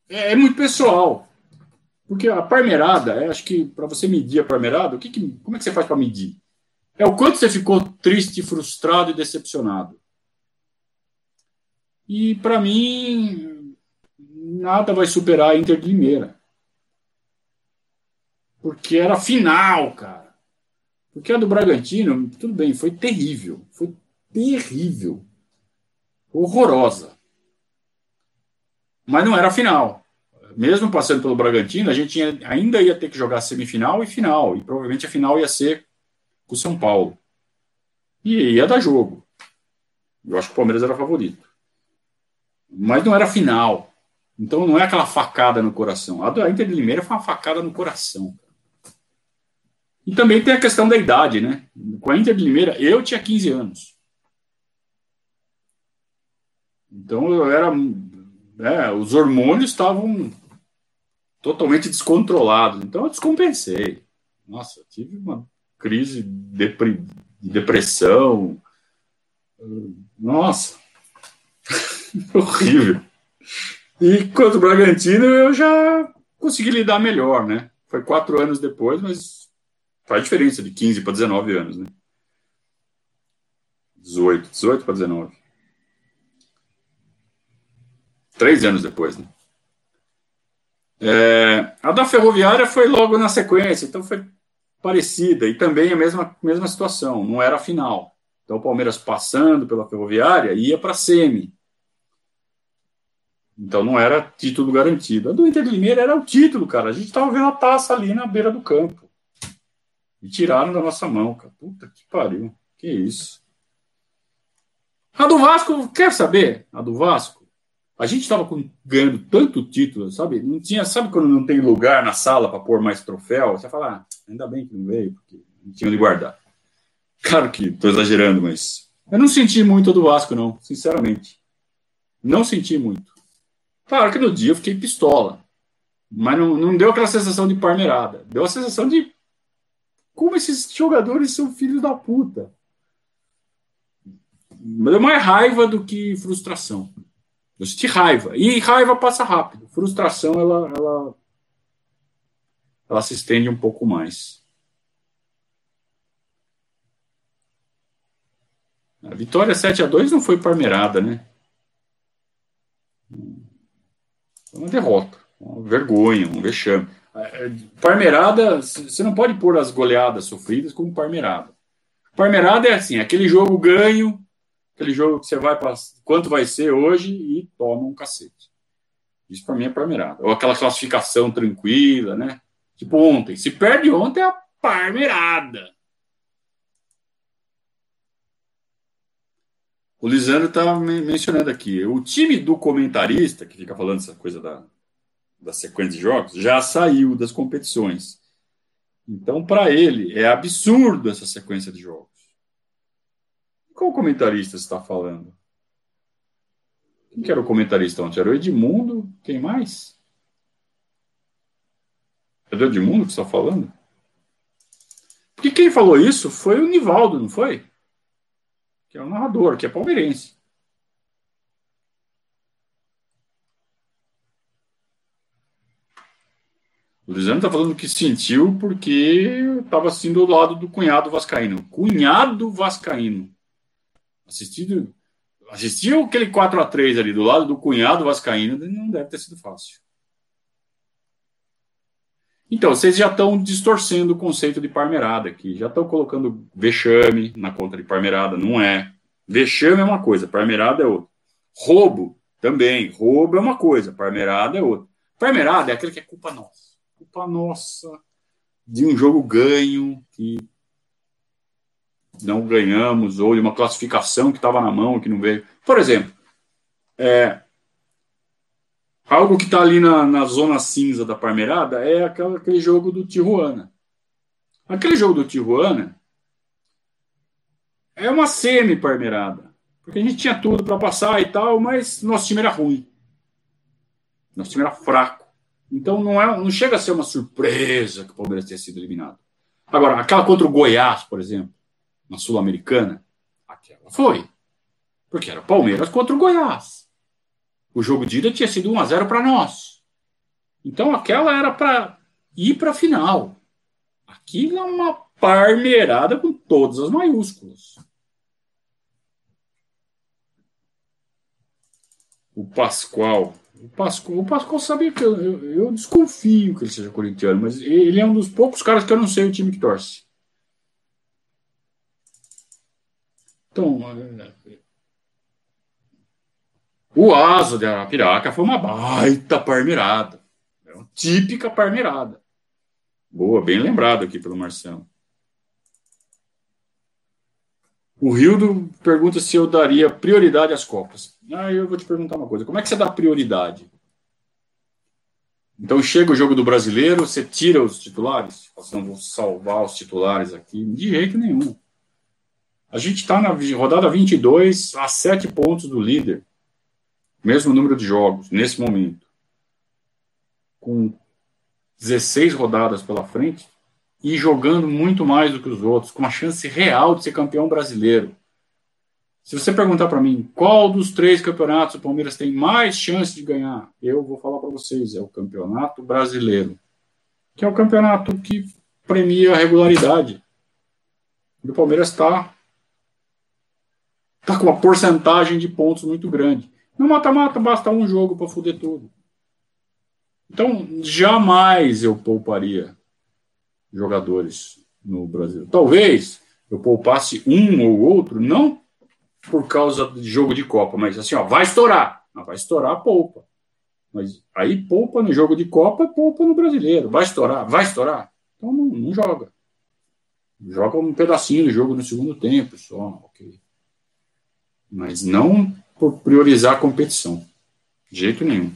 É, é muito pessoal. Porque a parmeirada, é, acho que para você medir a parmeirada, o que, que como é que você faz para medir? É o quanto você ficou triste, frustrado e decepcionado. E para mim, nada vai superar a Inter de Limeira. Porque era final, cara. Porque a do Bragantino, tudo bem, foi terrível. Foi terrível. Horrorosa. Mas não era final mesmo passando pelo Bragantino, a gente tinha, ainda ia ter que jogar semifinal e final, e provavelmente a final ia ser com o São Paulo. E ia dar jogo. Eu acho que o Palmeiras era favorito. Mas não era final. Então não é aquela facada no coração. A do Inter de Limeira foi uma facada no coração. E também tem a questão da idade, né? Com a Inter de Limeira, eu tinha 15 anos. Então eu era. É, os hormônios estavam totalmente descontrolado. Então eu descompensei. Nossa, tive uma crise de depressão. Nossa, horrível. E quanto o Bragantino, eu já consegui lidar melhor, né? Foi quatro anos depois, mas faz diferença de 15 para 19 anos, né? 18, 18 para 19. Três anos depois, né? É, a da Ferroviária foi logo na sequência, então foi parecida e também a mesma, mesma situação, não era a final. Então o Palmeiras passando pela Ferroviária ia para a semi. Então não era título garantido. A do Inter de Limeira era o título, cara. A gente estava vendo a taça ali na beira do campo. E tiraram da nossa mão, cara. Puta que pariu. Que isso. A do Vasco, quer saber? A do Vasco? A gente estava ganhando tanto título, sabe? Não tinha, sabe quando não tem lugar na sala para pôr mais troféu? Você fala, ah, ainda bem que não veio, porque não tinha onde guardar. Claro que estou exagerando, mas eu não senti muito do Vasco, não, sinceramente. Não senti muito. Claro que no dia eu fiquei pistola, mas não, não deu aquela sensação de parmeirada. Deu a sensação de como esses jogadores são filhos da puta. Deu mais raiva do que frustração. Eu senti raiva. E raiva passa rápido. Frustração, ela, ela, ela se estende um pouco mais. A vitória 7 a 2 não foi parmeirada, né? Foi uma derrota, uma vergonha, um vexame. É, é, parmeirada, você não pode pôr as goleadas sofridas como parmeirada. Parmeirada é assim, aquele jogo ganho, aquele jogo que você vai para quanto vai ser hoje e toma um cacete. Isso para mim é parmeirada. Ou aquela classificação tranquila, né? Tipo ontem. Se perde ontem é a parmeirada. O Lisandro está mencionando aqui. O time do comentarista, que fica falando essa coisa da, da sequência de jogos, já saiu das competições. Então, para ele, é absurdo essa sequência de jogos. Qual comentarista está falando? Quem que era o comentarista ontem? Era o Edmundo? Quem mais? É do Edmundo que está falando? Porque quem falou isso foi o Nivaldo, não foi? que é o narrador, que é palmeirense. O Luciano está falando que sentiu porque estava assistindo do lado do cunhado vascaíno. Cunhado vascaíno. Assistido, assistiu aquele 4 a 3 ali do lado do cunhado vascaíno, não deve ter sido fácil. Então, vocês já estão distorcendo o conceito de parmerada aqui, já estão colocando vexame na conta de parmerada, não é. Vexame é uma coisa, parmerada é outra. Roubo também, roubo é uma coisa, parmerada é outra. Parmerada é aquele que é culpa nossa. Culpa nossa de um jogo ganho que não ganhamos, ou de uma classificação que estava na mão que não veio. Por exemplo, é, Algo que está ali na, na zona cinza da Parmeirada é aquela, aquele jogo do Tijuana. Aquele jogo do Tijuana é uma semi-Parmeirada. Porque a gente tinha tudo para passar e tal, mas nosso time era ruim. Nosso time era fraco. Então não, é, não chega a ser uma surpresa que o Palmeiras tenha sido eliminado. Agora, aquela contra o Goiás, por exemplo, na Sul-Americana, aquela foi. Porque era Palmeiras contra o Goiás. O jogo de ida tinha sido 1 a 0 para nós. Então aquela era para ir para a final. Aquilo é uma parmeirada com todas as maiúsculas. O Pascoal. O Pascoal, o Pascoal sabia que eu, eu, eu, desconfio que ele seja corintiano, mas ele é um dos poucos caras que eu não sei o time que torce. Então, o Asa de Arapiraca foi uma baita parmeirada. É uma típica parmeirada. Boa, bem lembrado aqui pelo Marcelo. O Rildo pergunta se eu daria prioridade às Copas. Ah, eu vou te perguntar uma coisa. Como é que você dá prioridade? Então chega o jogo do brasileiro, você tira os titulares? Você não vou salvar os titulares aqui? De jeito nenhum. A gente está na rodada 22, a sete pontos do líder mesmo número de jogos nesse momento, com 16 rodadas pela frente, e jogando muito mais do que os outros, com uma chance real de ser campeão brasileiro. Se você perguntar para mim qual dos três campeonatos o Palmeiras tem mais chance de ganhar, eu vou falar para vocês: é o Campeonato Brasileiro, que é o campeonato que premia a regularidade. E o Palmeiras está tá com uma porcentagem de pontos muito grande. No mata-mata basta um jogo para foder tudo. Então, jamais eu pouparia jogadores no Brasil. Talvez eu poupasse um ou outro, não por causa de jogo de Copa, mas assim, ó, vai estourar. Não, vai estourar, poupa. Mas aí poupa no jogo de Copa, poupa no brasileiro. Vai estourar, vai estourar. Então não, não joga. Joga um pedacinho do jogo no segundo tempo, só, ok. Mas não por priorizar a competição. De jeito nenhum.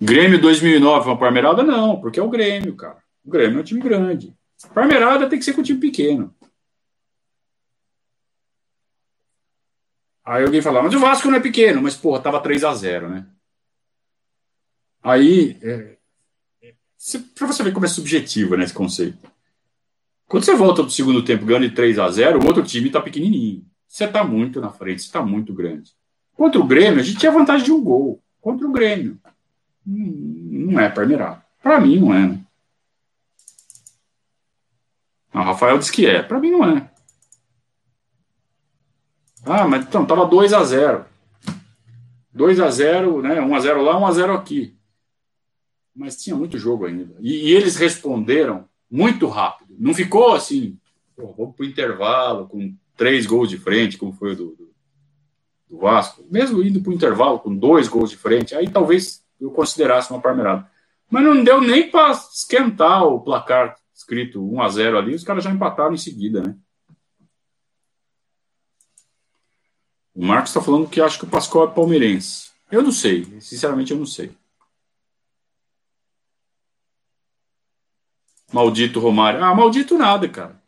Grêmio 2009, uma parmerada? Não, porque é o Grêmio, cara. O Grêmio é um time grande. Parmerada tem que ser com um time pequeno. Aí alguém fala, mas o Vasco não é pequeno, mas porra, tava 3 a 0 né? Aí, é, para você ver como é subjetivo né, esse conceito. Quando você volta do segundo tempo ganhando de 3 a 0 o outro time tá pequenininho. Você tá muito na frente, você tá muito grande. Contra o Grêmio, a gente tinha vantagem de um gol. Contra o Grêmio. Não é Parmeirado. Para mim, não é. Né? O Rafael disse que é. Para mim, não é. Ah, mas então, tava 2 a 0 2 a 0 né? 1 a 0 lá, 1 a 0 aqui. Mas tinha muito jogo ainda. E, e eles responderam muito rápido. Não ficou assim, pô, vamos pro intervalo com três gols de frente, como foi o do, do, do Vasco. Mesmo indo pro intervalo com dois gols de frente, aí talvez eu considerasse uma parmeirada. Mas não deu nem para esquentar o placar escrito 1 a 0 ali, os caras já empataram em seguida, né? O Marcos está falando que acha que o Pascoal é palmeirense. Eu não sei, sinceramente eu não sei. Maldito Romário. Ah, maldito nada, cara.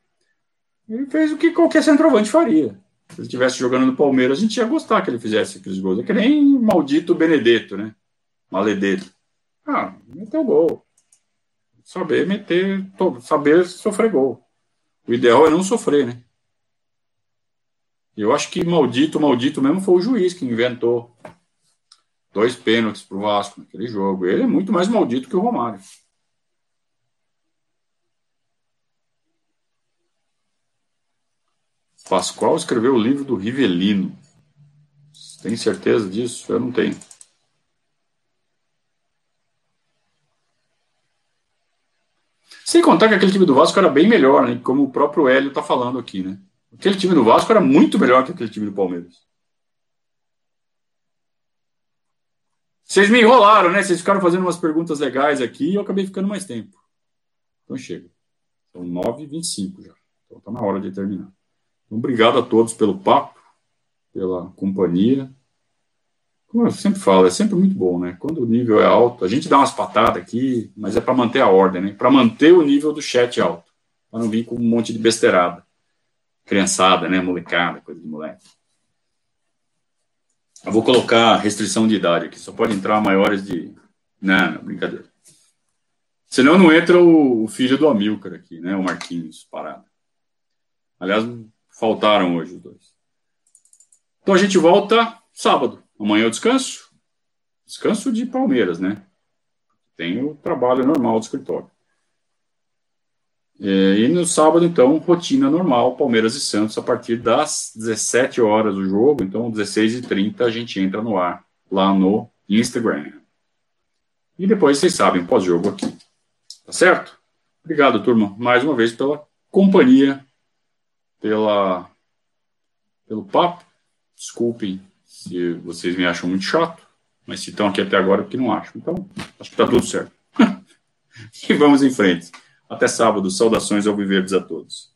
Ele fez o que qualquer centroavante faria. Se ele estivesse jogando no Palmeiras, a gente ia gostar que ele fizesse aqueles gols. É que nem maldito Benedetto, né? Maledeto. Ah, meteu gol. Saber meter, saber sofrer gol. O ideal é não sofrer, né? Eu acho que maldito, maldito mesmo foi o juiz que inventou dois pênaltis para o Vasco naquele jogo. Ele é muito mais maldito que o Romário. Pascoal escreveu o livro do Rivelino. Tem certeza disso? Eu não tenho. Sem contar que aquele time do Vasco era bem melhor, né? Como o próprio Hélio está falando aqui, né? Aquele time do Vasco era muito melhor que aquele time do Palmeiras. Vocês me enrolaram, né? Vocês ficaram fazendo umas perguntas legais aqui e eu acabei ficando mais tempo. Então chega. São 9h25 já. Então está na hora de terminar. Então, obrigado a todos pelo papo, pela companhia. Como eu sempre falo, é sempre muito bom, né? Quando o nível é alto, a gente dá umas patadas aqui, mas é para manter a ordem, né? Para manter o nível do chat alto, para não vir com um monte de besteirada. Criançada, né? Molecada, coisa de moleque. Eu vou colocar restrição de idade aqui, só pode entrar maiores de. Não, não brincadeira. Senão não entra o, filho do Amilcar aqui, né? O Marquinhos, parado. Aliás, faltaram hoje os dois. Então a gente volta sábado. Amanhã eu descanso. Descanso de Palmeiras, né? Tem o trabalho normal do escritório. É, e no sábado, então, rotina normal, Palmeiras e Santos, a partir das 17 horas do jogo. Então, 16h30 a gente entra no ar, lá no Instagram. E depois, vocês sabem, pós-jogo aqui. Tá certo? Obrigado, turma, mais uma vez pela companhia, pela, pelo papo. Desculpem se vocês me acham muito chato, mas se estão aqui até agora, é porque não acham. Então, acho que está tudo certo. e vamos em frente. Até sábado. Saudações ao Viverdes a todos.